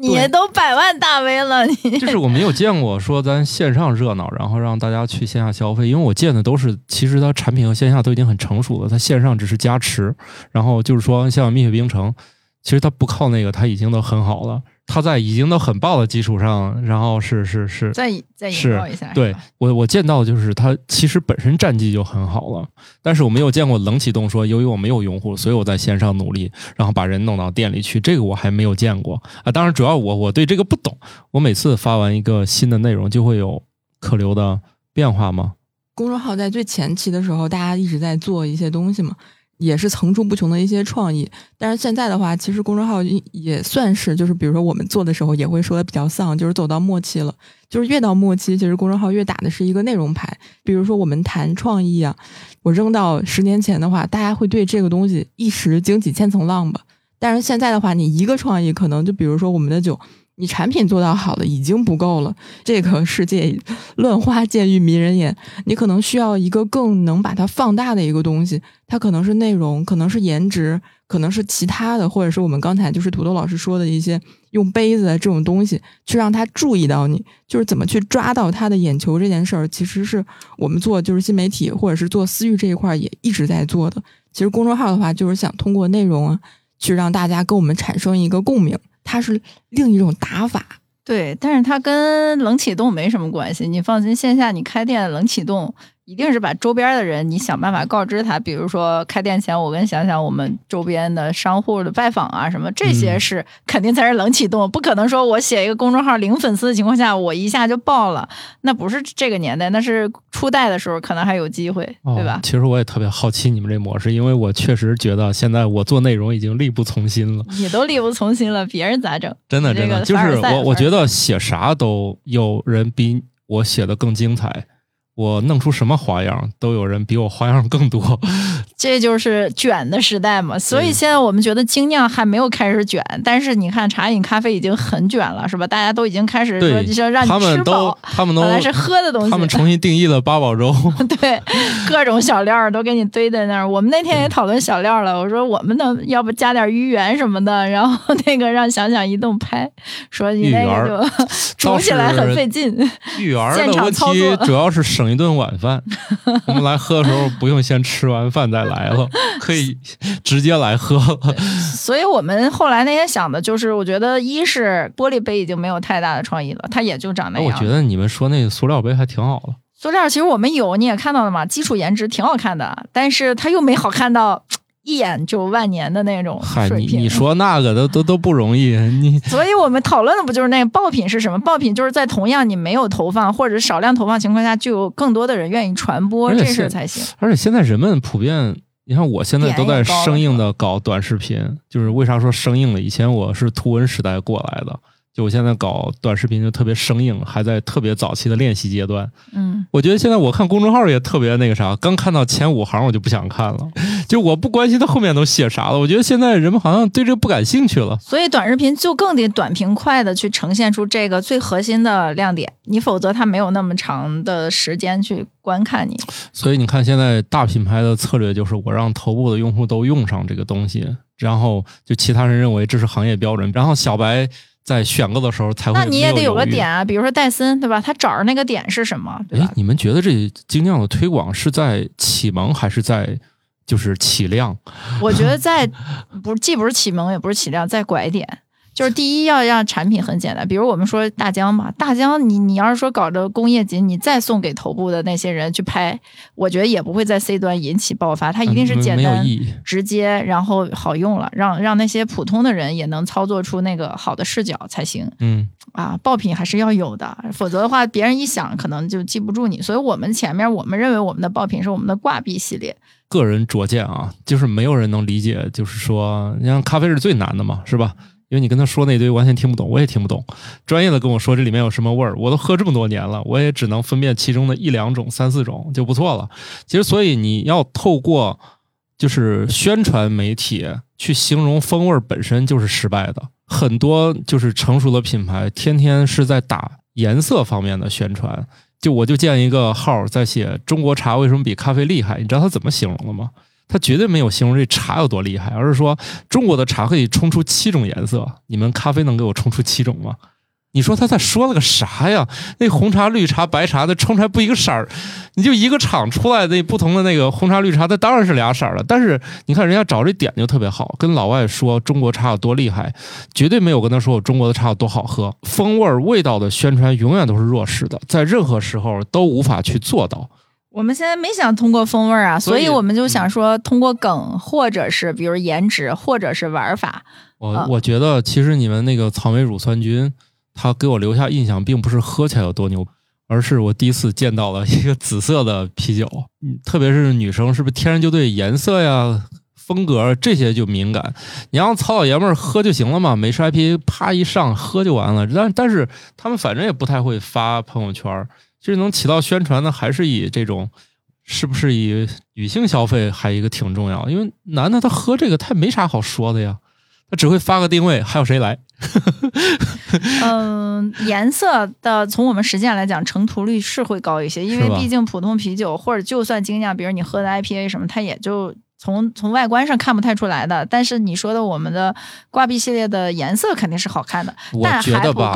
你都百万大 V 了，你。就是我没有见过说咱线上热闹，然后让大家去线下消费，因为我见的都是其实它产品和线下都已经很成熟了，它线上只是加持，然后就是说像蜜雪冰城，其实它不靠那个，它已经都很好了，它在已经都很爆的基础上，然后是是是，再再引是爆一下，对我我见到就是他其实本身战绩就很好了，但是我没有见过冷启动说由于我没有用户，所以我在线上努力，然后把人弄到店里去，这个我还没有见过啊。当然，主要我我对这个不懂，我每次发完一个新的内容就会有客流的变化吗？公众号在最前期的时候，大家一直在做一些东西嘛，也是层出不穷的一些创意。但是现在的话，其实公众号也算是，就是比如说我们做的时候，也会说的比较丧，就是走到末期了。就是越到末期，其实公众号越打的是一个内容牌。比如说我们谈创意啊，我扔到十年前的话，大家会对这个东西一时惊起千层浪吧。但是现在的话，你一个创意可能就比如说我们的酒，你产品做到好了已经不够了。这个世界乱花渐欲迷人眼，你可能需要一个更能把它放大的一个东西，它可能是内容，可能是颜值，可能是其他的，或者是我们刚才就是土豆老师说的一些用杯子的这种东西去让他注意到你，就是怎么去抓到他的眼球这件事儿，其实是我们做就是新媒体或者是做私域这一块也一直在做的。其实公众号的话，就是想通过内容啊，去让大家跟我们产生一个共鸣，它是另一种打法。对，但是它跟冷启动没什么关系。你放心，线下你开店冷启动，一定是把周边的人你想办法告知他。比如说开店前，我跟想想我们周边的商户的拜访啊什么，这些嗯是、肯定才是冷启动，不可能说我写一个公众号零粉丝的情况下，我一下就爆了。那不是这个年代，那是初代的时候可能还有机会，对吧哦？？其实我也特别好奇你们这模式，因为我确实觉得现在我做内容已经力不从心了，你都力不从心了，别人咋整？真的真的，这个就是我我觉得写啥都有人比我写的更精彩，我弄出什么花样都有人比我花样更多。这就是卷的时代嘛，所以现在我们觉得精酿还没有开始卷，但是你看茶饮咖啡已经很卷了，是吧？大家都已经开始说对就是让你他们都吃饱，他们都本来是喝的东西，他们重新定义了八宝粥。对各种小料都给你堆在那儿。我们那天也讨论小料了，我说我们能要不加点芋圆什么的，然后那个让想想移动拍，说你那个就煮起来很费劲。育儿现场的问题主要是省一顿晚饭，我们来喝的时候不用先吃完饭再来了，可以直接来喝了。所以我们后来那天想的就是，我觉得一是玻璃杯已经没有太大的创意了，它也就长那样我。觉得你们说那个塑料杯还挺好的。塑料其实我们有，你也看到了嘛，基础颜值挺好看的，但是它又没好看到一眼就万年的那种嗨，水平。你你说那个都都都不容易，你 所以我们讨论的不就是那个爆品是什么？爆品就是在同样你没有投放或者少量投放情况下，就有更多的人愿意传播这事才行。而且现在人们普遍，你看我现在都在生硬的搞短视频，就是为啥说生硬了？以前我是图文时代过来的，就我现在搞短视频就特别生硬，还在特别早期的练习阶段。嗯，我觉得现在我看公众号也特别那个啥，刚看到前五行我就不想看了，就我不关心他后面都写啥了。我觉得现在人们好像对这个不感兴趣了。所以短视频就更得短平快的去呈现出这个最核心的亮点，你否则它没有那么长的时间去观看你。所以你看，现在大品牌的策略就是我让头部的用户都用上这个东西，然后就其他人认为这是行业标准，然后小白在选购的时候才会那你也得有个点啊，比如说戴森，对吧？他找着那个点是什么，对吧，？哎你们觉得这精酿的推广是在启蒙还是在就是起量？我觉得在不既不是启蒙，也不是起量，在拐点。就是第一要让产品很简单，比如我们说大疆嘛，大疆你你要是说搞着工业级，你再送给头部的那些人去拍，我觉得也不会在 C 端引起爆发，它一定是嗯简单。直接，然后好用了，让让那些普通的人也能操作出那个好的视角才行嗯，啊。爆品还是要有的，否则的话，别人一想可能就记不住你。所以我们前面我们认为我们的爆品是我们的挂壁系列，个人拙见啊，就是没有人能理解，就是说，你像咖啡是最难的嘛，是吧？因为你跟他说那堆完全听不懂，我也听不懂。专业的跟我说这里面有什么味儿，我都喝这么多年了，我也只能分辨其中的一两种、三四种就不错了。其实，所以你要透过就是宣传媒体去形容风味儿本身就是失败的。很多就是成熟的品牌，天天是在打颜色方面的宣传。就我就见一个号在写中国茶为什么比咖啡厉害，你知道他怎么形容的吗？他绝对没有形容这茶有多厉害，而是说中国的茶可以冲出七种颜色，你们咖啡能给我冲出七种吗？你说他在说了个啥呀？那红茶、绿茶、白茶的冲出来不一个色儿，你就一个厂出来的不同的那个红茶、绿茶，它当然是俩色儿了。但是你看人家找这点就特别好，跟老外说中国茶有多厉害，绝对没有跟他说我中国的茶有多好喝。风味儿、味道的宣传永远都是弱势的，在任何时候都无法去做到。我们现在没想通过风味儿啊，所以我们就想说通过梗，或者是比如颜值，或者是玩法。我啊我觉得其实你们那个草莓乳酸菌，它给我留下印象，并不是喝起来有多牛，而是我第一次见到了一个紫色的啤酒。嗯 特别是女生，是不是天然就对颜色呀、风格这些就敏感？你让糙老爷们儿喝就行了嘛，美式 IP 啪一上喝就完了。但但是他们反正也不太会发朋友圈儿，其实能起到宣传的，还是以这种。是不是以女性消费还一个挺重要？因为男的他喝这个他也没啥好说的呀。他只会发个定位，还有谁来？嗯，颜色的从我们实践来讲，成图率是会高一些，因为毕竟普通啤酒或者就算精酿，比如你喝的 IPA 什么，它也就从从外观上看不太出来的。但是你说的我们的挂壁系列的颜色肯定是好看的，我觉得吧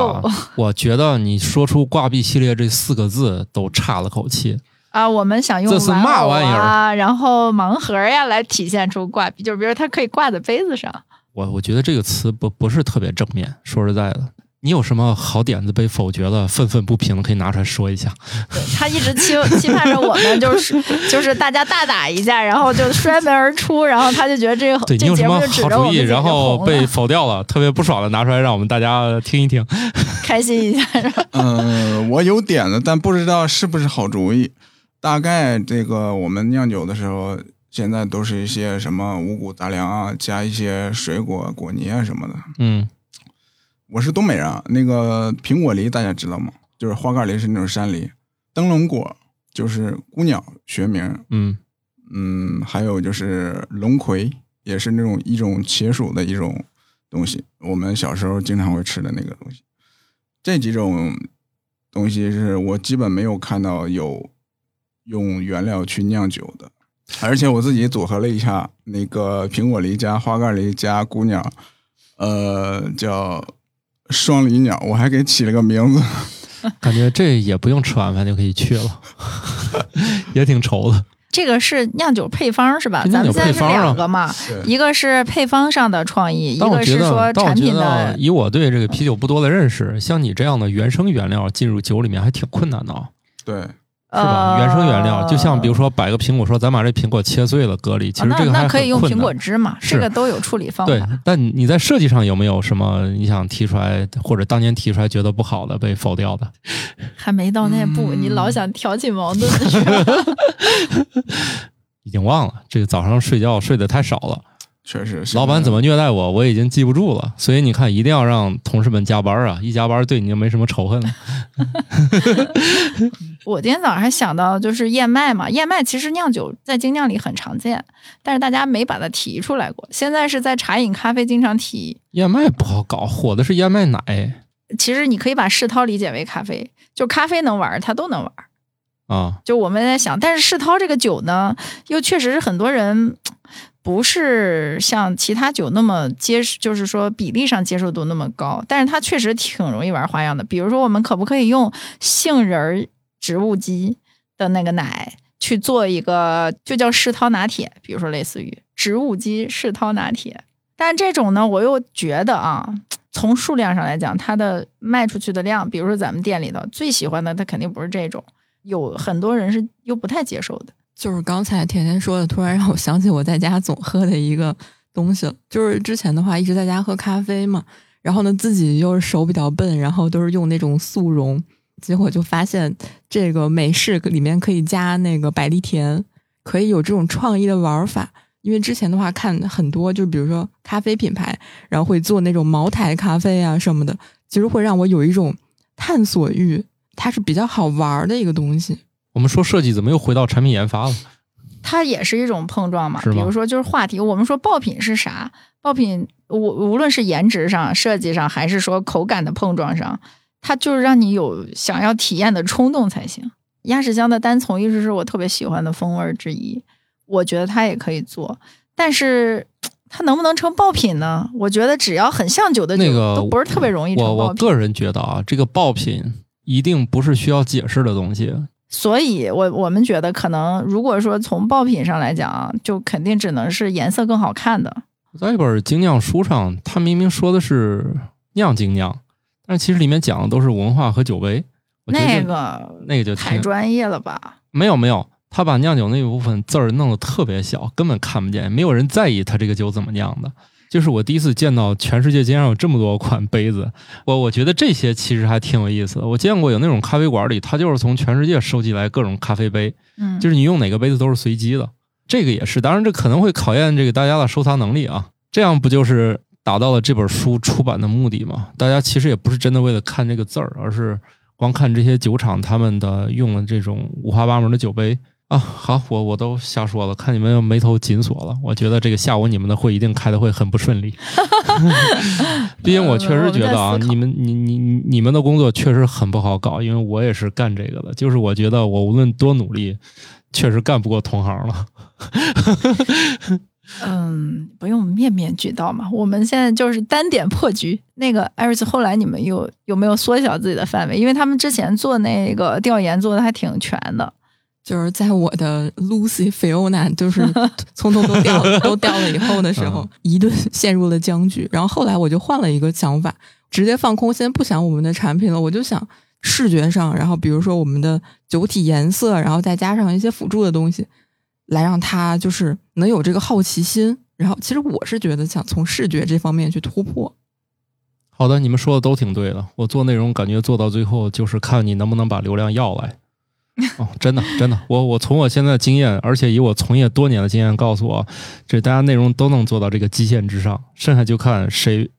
我觉得你说出“挂壁系列”这四个字都差了口气。啊。我们想用这是嘛偶玩意儿啊，然后盲盒呀来体现出挂壁，就比如它可以挂在杯子上。我我觉得这个词不不是特别正面。说实在的，你有什么好点子被否决了，愤愤不平的可以拿出来说一下。对他一直期期盼着我们就是就是大家大打一架，然后就摔门而出，然后他就觉得这个对你有什么这节目就指好主意，着我们几个然后被否掉了，特别不爽的拿出来让我们大家听一听。开心一下。嗯，我有点子，但不知道是不是好主意。大概这个我们酿酒的时候，现在都是一些什么五谷杂粮啊，加一些水果果泥啊什么的。嗯，我是东北人啊，那个苹果梨大家知道吗？就是花盖梨是那种山梨，灯笼果就是姑鸟学名，嗯嗯，还有就是龙葵，也是那种一种茄属的一种东西，我们小时候经常会吃的那个东西。这几种东西是我基本没有看到有用原料去酿酒的，而且我自己组合了一下，那个苹果梨加花盖梨加姑娘，呃，叫双梨鸟，我还给起了个名字。感觉这也不用吃晚饭就可以去了，也挺愁的。这个是酿酒配方是吧？这酿酒咱们现在是配方啊两个嘛，一个是配方上的创意，一个是说产品的。以我对这个啤酒不多的认识，像你这样的原生原料进入酒里面还挺困难的啊。对，是吧？呃原生原料，就像比如说摆个苹果，说咱把这苹果切碎了隔离，其实这个还那可以用苹果汁嘛，是这个都有处理方法对。，但你在设计上有没有什么你想提出来，或者当年提出来觉得不好的被否掉的？还没到那步，嗯你老想挑起矛盾？已经忘了，这个早上睡觉睡得太少了。确实，老板怎么虐待我，我已经记不住了。所以你看，一定要让同事们加班啊！一加班对你就没什么仇恨了。我今天早上还想到，就是燕麦嘛，燕麦其实酿酒在精酿里很常见，但是大家没把它提出来过。现在是在茶饮咖啡经常提。燕麦不好搞，火的是燕麦奶其实你可以把世涛理解为咖啡，就咖啡能玩，它都能玩。啊。就我们在想，但是世涛这个酒呢，又确实是很多人不是像其他酒那么接，就是说比例上接受度那么高，但是它确实挺容易玩花样的。比如说，我们可不可以用杏仁儿植物基的那个奶去做一个，就叫世涛拿铁，比如说类似于植物基世涛拿铁。但这种呢，我又觉得啊，从数量上来讲，它的卖出去的量，比如说咱们店里头最喜欢的，它肯定不是这种。有很多人是又不太接受的。就是刚才甜甜说的，突然让我想起我在家总喝的一个东西了。就是之前的话一直在家喝咖啡嘛，然后呢自己又是手比较笨，然后都是用那种速溶，结果就发现这个美式里面可以加那个百利甜，可以有这种创意的玩法。因为之前的话看很多，就比如说咖啡品牌，然后会做那种茅台咖啡啊什么的，其实会让我有一种探索欲，它是比较好玩的一个东西。我们说设计，怎么又回到产品研发了？它也是一种碰撞嘛。比如说，就是话题，我们说爆品是啥？爆品，无无论是颜值上、设计上，还是说口感的碰撞上，它就是让你有想要体验的冲动才行。鸭屎香的单丛一直是我特别喜欢的风味儿之一，我觉得它也可以做，但是。它能不能成爆品呢？我觉得只要很像酒的酒，那个都不是特别容易成我爆品。我个人觉得啊，这个爆品一定不是需要解释的东西。所以我我们觉得，可能如果说从爆品上来讲啊，就肯定只能是颜色更好看的。在一本精酿书上，他明明说的是酿精酿，但是其实里面讲的都是文化和酒杯。那个那个就太专业了吧？没有没有，他把酿酒那部分字儿弄得特别小，根本看不见，没有人在意他这个酒怎么酿的。就是我第一次见到全世界竟然有这么多款杯子，我我觉得这些其实还挺有意思的。我见过有那种咖啡馆里，他就是从全世界收集来各种咖啡杯，嗯，就是你用哪个杯子都是随机的。这个也是，当然这可能会考验这个大家的收藏能力啊。这样不就是达到了这本书出版的目的吗？大家其实也不是真的为了看这个字儿，而是光看这些酒厂他们的用了这种五花八门的酒杯啊。好，我我都瞎说了，看你们眉头紧锁了。我觉得这个下午你们的会一定开的会很不顺利。毕竟我确实觉得啊，你们你你你你们的工作确实很不好搞，因为我也是干这个的。就是我觉得我无论多努力，确实干不过同行了。嗯，不用面面俱到嘛。我们现在就是单点破局。那个艾瑞斯，后来你们有有没有缩小自己的范围？因为他们之前做那个调研做的还挺全的。就是在我的 Lucy Fiona 就是 匆匆都掉了都掉了以后的时候，一顿陷入了僵局。然后后来我就换了一个想法，直接放空，先不想我们的产品了，我就想视觉上，然后比如说我们的酒体颜色，然后再加上一些辅助的东西，来让它就是能有这个好奇心。然后其实我是觉得想从视觉这方面去突破。好的，你们说的都挺对的。我做内容感觉做到最后就是看你能不能把流量要来。哦，真的真的，我我从我现在的经验，而且以我从业多年的经验告诉我，这大家内容都能做到这个极限之上，剩下就看谁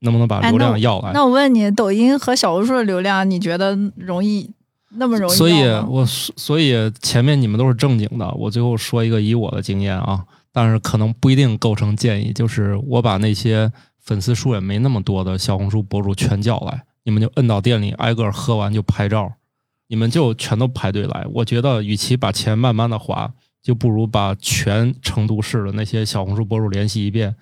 能不能把流量要来。那我问你，抖音和小红书的流量，你觉得容易那么容易？所以我所以前面你们都是正经的，我最后说一个以我的经验啊，但是可能不一定构成建议，就是我把那些粉丝数也没那么多的小红书博主全叫来，你们就摁到店里挨个喝完就拍照，你们就全都排队来。我觉得与其把钱慢慢的花，就不如把全成都市的那些小红书博主联系一遍。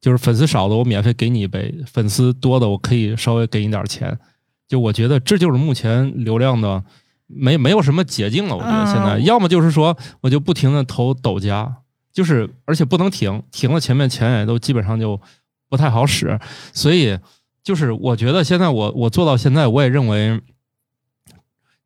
就是粉丝少的我免费给你一杯，粉丝多的我可以稍微给你点钱。就我觉得这就是目前流量的没没有什么捷径了。我觉得现在、嗯要么就是说我就不停的投抖加，就是而且不能停，停了前面钱也都基本上就不太好使。所以就是我觉得现在我我做到现在，我也认为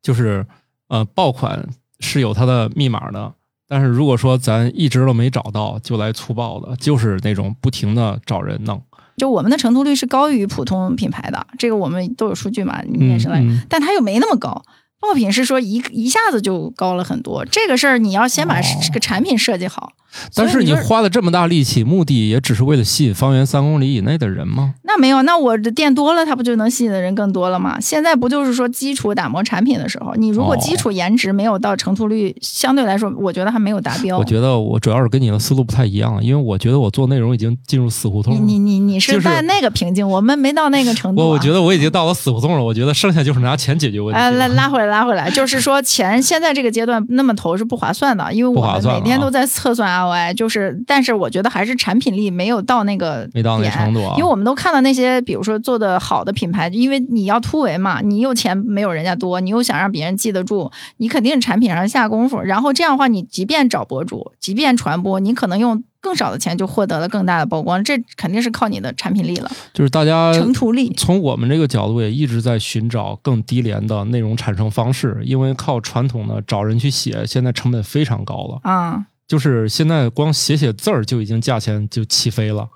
就是呃，爆款是有它的密码的。但是如果说咱一直都没找到就来粗暴的，就是那种不停的找人弄，就我们的成图率是高于普通品牌的，这个我们都有数据嘛，你也是来，嗯但它又没那么高。爆品是说一一下子就高了很多，这个事儿你要先把哦这个产品设计好。但是你花了这么大力气，目的也只是为了吸引方圆三公里以内的人吗？那没有，那我的店多了，它不就能吸引的人更多了吗？现在不就是说基础打磨产品的时候，你如果哦基础颜值没有到成图率，相对来说，我觉得还没有达标。我觉得我主要是跟你的思路不太一样，因为我觉得我做内容已经进入死胡同了。你你你你是是在那个瓶颈，我们没到那个程度、啊。我我觉得我已经到了死胡同了，我觉得剩下就是拿钱解决问题了。哎，拉拉回来，拉回来，就是说钱现在这个阶段那么投是不划算的，因为我们每天都在测算 ROI，就是，但是我觉得还是产品力没有到那个没到那点。程度啊。因为我们都看到那些，比如说做的好的品牌，因为你要突围嘛，你又钱没有人家多，你又想让别人记得住，你肯定是产品上下功夫，然后这样的话，你即便找博主，即便传播，你可能用更少的钱就获得了更大的曝光，这肯定是靠你的产品力了，就是大家成图力。从我们这个角度也一直在寻找更低廉的内容产生方式，因为靠传统的找人去写，现在成本非常高了。啊、就是现在光写写字儿就已经价钱就起飞了，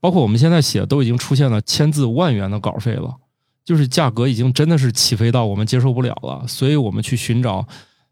包括我们现在写都已经出现了千字万元的稿费了，就是价格已经真的是起飞到我们接受不了了，所以我们去寻找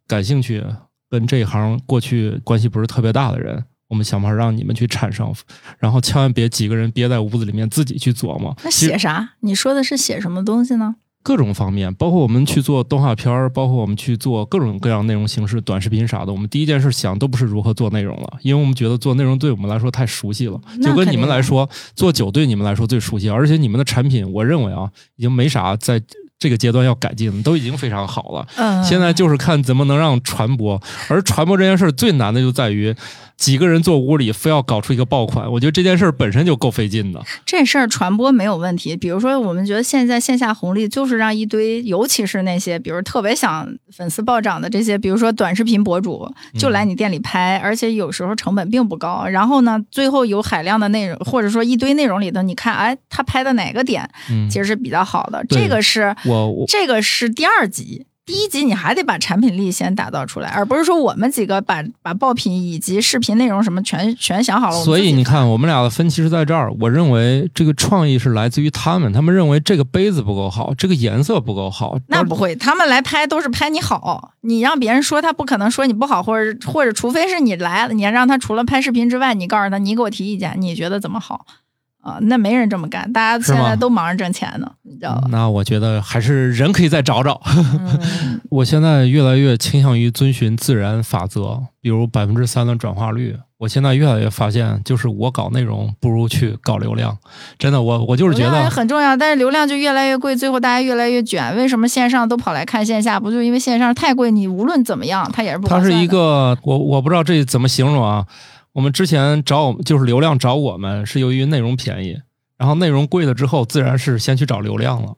感兴趣跟这一行过去关系不是特别大的人。我们想办法让你们去产生，然后千万别几个人憋在屋子里面自己去琢磨。那写啥？你说的是写什么东西呢？各种方面，包括我们去做动画片儿，包括我们去做各种各样内容形式、短视频啥的，我们第一件事想都不是如何做内容了，因为我们觉得做内容对我们来说太熟悉了，就跟你们来说，做酒对你们来说最熟悉，而且你们的产品，我认为啊，已经没啥在这个阶段要改进的，都已经非常好了。嗯，现在就是看怎么能让传播，而传播这件事最难的就在于几个人坐屋里非要搞出一个爆款，我觉得这件事儿本身就够费劲的。这事儿传播没有问题。比如说，我们觉得现在线下红利就是让一堆，尤其是那些比如特别想粉丝暴涨的这些，比如说短视频博主，就来你店里拍，而且有时候成本并不高。然后呢，最后有海量的内容，或者说一堆内容里头，你看，哎，他拍的哪个点嗯，其实是比较好的。对这个是我我这个是第二集。第一集你还得把产品力先打造出来，而不是说我们几个把把爆品以及视频内容什么全全想好了。所以你看，我们俩的分歧是在这儿。我认为这个创意是来自于他们，他们认为这个杯子不够好，这个颜色不够好。那不会，他们来拍都是拍你好，你让别人说他不可能说你不好，或者或者除非是你来了，你让他除了拍视频之外，你告诉他你给我提意见，你觉得怎么好啊？那没人这么干，大家现在都忙着挣钱呢，你知道吧？那我觉得还是人可以再找找。嗯，我现在越来越倾向于遵循自然法则，比如百分之三的转化率。我现在越来越发现，就是我搞内容不如去搞流量。真的，我我就是觉得，很重要，但是流量就越来越贵，最后大家越来越卷。为什么线上都跑来看线下？不就因为线上太贵？你无论怎么样，它也是不。它是一个我我不知道这怎么形容啊。我们之前找我们就是流量找我们，是由于内容便宜，然后内容贵了之后，自然是先去找流量了。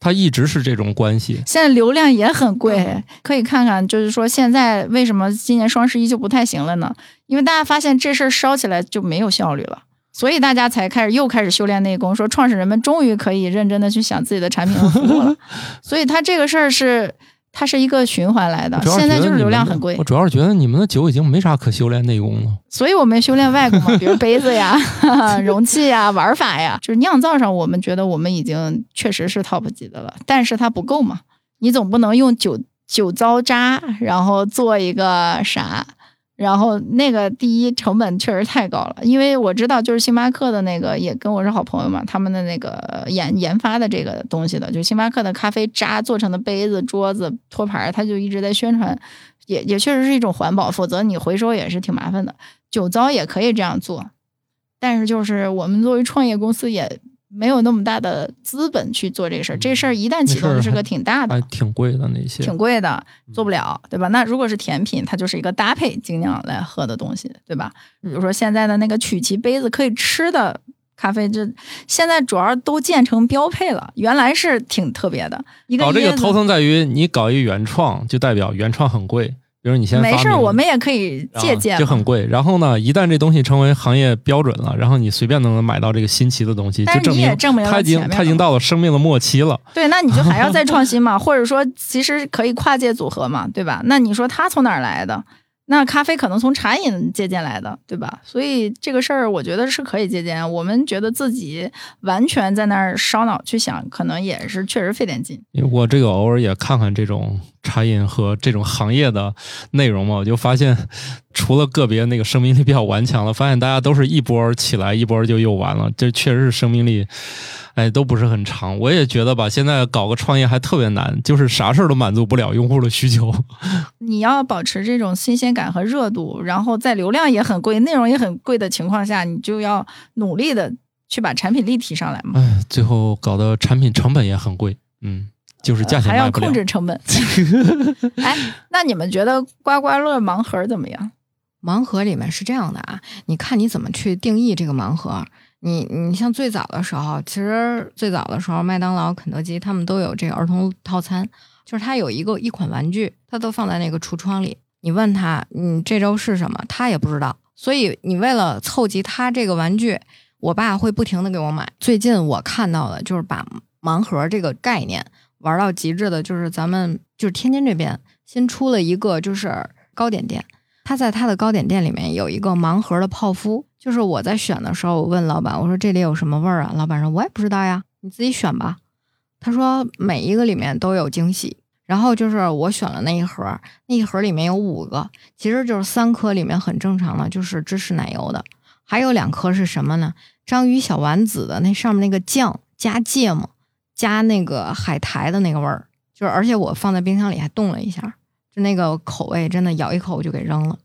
它一直是这种关系。现在流量也很贵，可以看看，就是说现在为什么今年双十一就不太行了呢？因为大家发现这事儿烧起来就没有效率了，所以大家才开始又开始修炼内功，说创始人们终于可以认真的去想自己的产品和服务了。所以他这个事儿是它是一个循环来的现在就是流量很贵我，主要是觉得你们的酒已经没啥可修炼内功了。所以我们修炼外功嘛，比如杯子呀、容器呀、玩法呀，就是酿造上，我们觉得我们已经确实是 top 级的了，但是它不够嘛，你总不能用酒酒糟渣，然后做一个啥，然后那个第一成本确实太高了，因为我知道就是星巴克的那个也跟我是好朋友嘛，他们的那个研研发的这个东西的，就是星巴克的咖啡渣做成的杯子、桌子、托盘，他就一直在宣传。也也确实是一种环保，否则你回收也是挺麻烦的。酒糟也可以这样做，但是就是我们作为创业公司也没有那么大的资本去做这个事儿。这事儿一旦启动，就是个挺大的，还挺贵的那些，挺贵的，做不了，对吧？那如果是甜品，它就是一个搭配精酿来喝的东西，对吧？比如说现在的那个曲奇杯子可以吃的咖啡，这现在主要都建成标配了，原来是挺特别的。一个搞这个头疼在于，你搞一原创，就代表原创很贵。比如你先发没事儿，我们也可以啊借鉴嘛，就很贵。然后呢，一旦这东西成为行业标准了，然后你随便都能买到这个新奇的东西，但就是证明你也证明了它已经它已经到了生命的末期了。对，那你就还要再创新嘛，或者说其实可以跨界组合嘛，对吧？那你说它从哪儿来的？那咖啡可能从茶饮借鉴来的，对吧？所以这个事儿，我觉得是可以借鉴。我们觉得自己完全在那儿烧脑去想，可能也是确实费点劲。我这个偶尔也看看这种茶饮和这种行业的内容嘛，我就发现，除了个别那个生命力比较顽强的，发现大家都是一波起来，一波就又完了。这确实是生命力，哎，都不是很长。我也觉得吧，现在搞个创业还特别难，就是啥事儿都满足不了用户的需求。你要保持这种新鲜感和热度，然后在流量也很贵、内容也很贵的情况下，你就要努力的去把产品力提上来嘛，哎，最后搞的产品成本也很贵，嗯，就是价钱还要控。制成本。哎，那你们觉得刮刮乐盲盒怎么样？盲盒里面是这样的啊，你看你怎么去定义这个盲盒。你你像最早的时候，其实最早的时候，麦当劳、肯德基他们都有这个儿童套餐，就是它有一个一款玩具，它都放在那个橱窗里。你问他，你这周是什么，他也不知道。所以你为了凑齐他这个玩具，我爸会不停的给我买。最近我看到的就是把盲盒这个概念玩到极致的，就是咱们就是天津这边新出了一个就是糕点店。他在他的糕点店里面有一个盲盒的泡芙，就是我在选的时候，我问老板，我说这里有什么味儿啊？老板说我也不知道呀，你自己选吧。他说每一个里面都有惊喜，然后就是我选了那一盒，那一盒里面有五个，其实就是三颗里面很正常的，就是芝士奶油的，还有两颗是什么呢？章鱼小丸子的那上面那个酱加芥末加那个海苔的那个味儿，就是而且我放在冰箱里还冻了一下，就那个口味真的咬一口我就给扔了。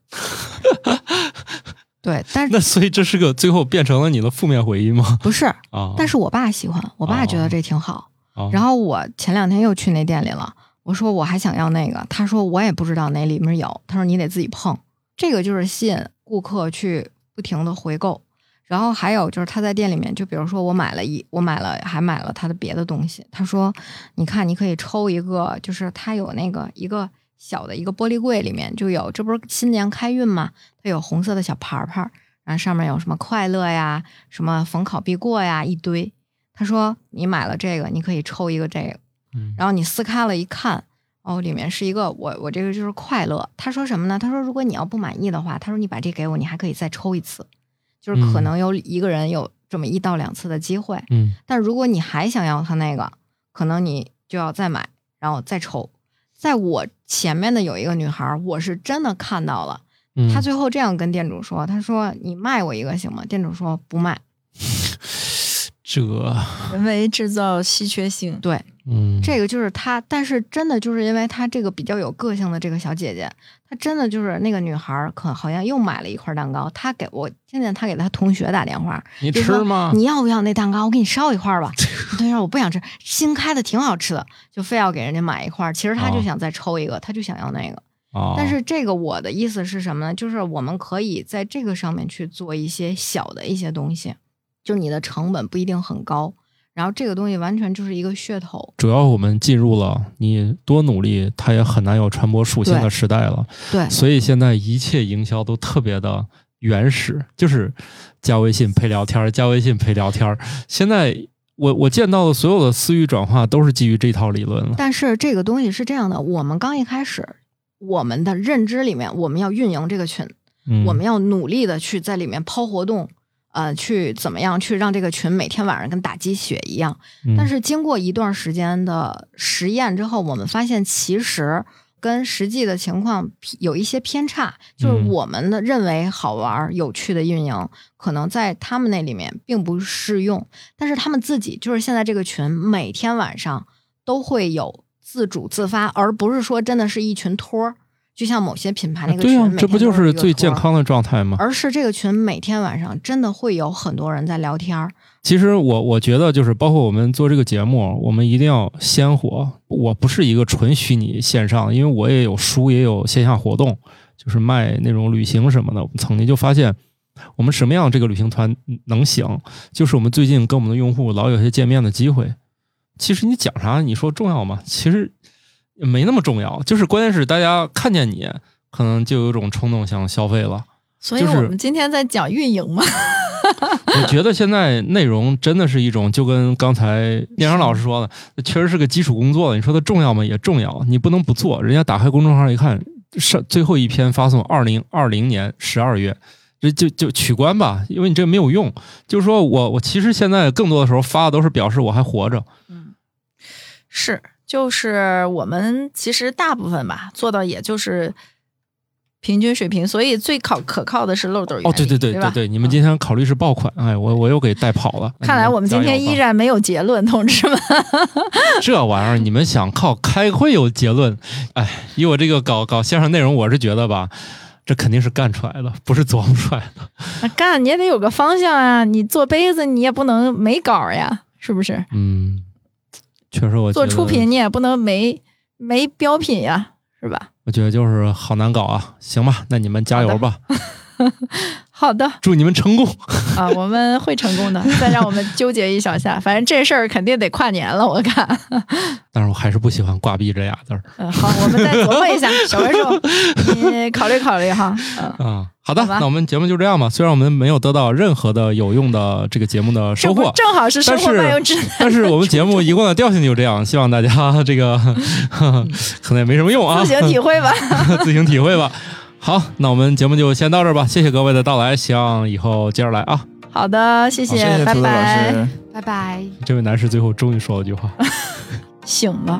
对，但是那所以这是个最后变成了你的负面回忆吗？不是？啊，但是我爸喜欢，我爸觉得这挺好。啊然后我前两天又去那店里了，我说我还想要那个，他说我也不知道哪里面有，他说你得自己碰。这个就是吸引顾客去不停的回购。然后还有就是他在店里面，就比如说我买了一，我买了还买了他的别的东西，他说你看你可以抽一个，就是他有那个一个小的一个玻璃柜里面就有，这不是新年开运嘛，它有红色的小牌牌，然后上面有什么快乐呀，什么逢考必过呀一堆。他说你买了这个，你可以抽一个这个，嗯然后你撕开了一看，哦，里面是一个我我这个就是快乐。他说什么呢？他说如果你要不满意的话，他说你把这给我，你还可以再抽一次，就是可嗯能有一个人有这么一到两次的机会。嗯但如果你还想要他那个，可能你就要再买，然后再抽。在我前面的有一个女孩，我是真的看到了，嗯，她最后这样跟店主说：“她说你卖我一个行吗？”店主说不卖。这人为制造稀缺性，对，嗯这个就是她，但是真的就是因为她这个比较有个性的这个小姐姐，她真的就是那个女孩儿，可好像又买了一块蛋糕。她给我听见她给她同学打电话，你吃吗？你要不要那蛋糕？我给你烧一块儿吧。对说我不想吃，新开的挺好吃的，就非要给人家买一块儿。其实她就哦想再抽一个，她就想要那个。啊，但是这个我的意思是什么呢？就是我们可以在这个上面去做一些小的一些东西，就你的成本不一定很高，然后这个东西完全就是一个噱头。主要我们进入了你多努力，它也很难有传播属性的时代了。对，所以现在一切营销都特别的原始，就是加微信陪聊天儿，加微信陪聊天儿。现在我我见到的所有的私域转化都是基于这套理论了。但是这个东西是这样的，我们刚一开始，我们的认知里面，我们要运营这个群，嗯，我们要努力的去在里面抛活动，呃，去怎么样去让这个群每天晚上跟打鸡血一样。嗯，但是经过一段时间的实验之后，我们发现其实跟实际的情况有一些偏差，就是嗯我们的认为好玩、有趣的运营，可能在他们那里面并不适用。但是他们自己就是现在这个群，每天晚上都会有自主自发，而不是说真的是一群托儿，就像某些品牌那个群，对呀、这不就是最健康的状态吗？而是这个群每天晚上真的会有很多人在聊天儿，其实我我觉得就是包括我们做这个节目，我们一定要鲜活。我不是一个纯虚拟线上，因为我也有书，也有线下活动，就是卖那种旅行什么的。我们曾经就发现，我们什么样这个旅行团能行，就是我们最近跟我们的用户老有些见面的机会。其实你讲啥，你说重要吗？其实没那么重要，就是关键是大家看见你，可能就有种冲动想消费了。所以我们今天在讲运营嘛。我觉得现在内容真的是一种，就跟刚才聂阳老师说的，确实是个基础工作。你说它重要吗？也重要，你不能不做。人家打开公众号一看，上最后一篇发送二零二零年十二月，这就就取关吧，因为你这没有用。就是说我我其实现在更多的时候发的都是表示我还活着。嗯是，就是我们其实大部分吧做到也就是平均水平，所以最靠可靠的是漏斗原理。哦，对对对对对对，你们今天考虑是爆款，哎，我我又给带跑了。看来我们今天依然没有结论，同志们。这玩意儿，你们想靠开会有结论？哎，以我这个搞搞线上内容，我是觉得吧，这肯定是干出来的，不是琢磨出来的。那干你也得有个方向啊！你做杯子你也不能没稿儿呀，是不是？嗯，确实我做出品，你也不能没没标品呀，是吧？我觉得就是好难搞啊。行吧，那你们加油吧，好的祝你们成功。啊，我们会成功的。再让我们纠结一小下，反正这事儿肯定得跨年了，我看。但是我还是不喜欢“挂壁”这俩字儿嗯，好，我们再琢磨一下，小文叔，你考虑考虑哈。嗯，啊。好的，好那我们节目就这样吧。虽然我们没有得到任何的有用的这个节目的收获，正好是生活但是漫游指南。但是我们节目一贯的调性就这样，希望大家这个 可能也没什么用啊，自行体会吧。自行体会吧。好，那我们节目就先到这儿吧，谢谢各位的到来，希望以后接着来啊。好的，谢谢，谢谢拜拜。师。拜拜。这位男士最后终于说了句话。醒了。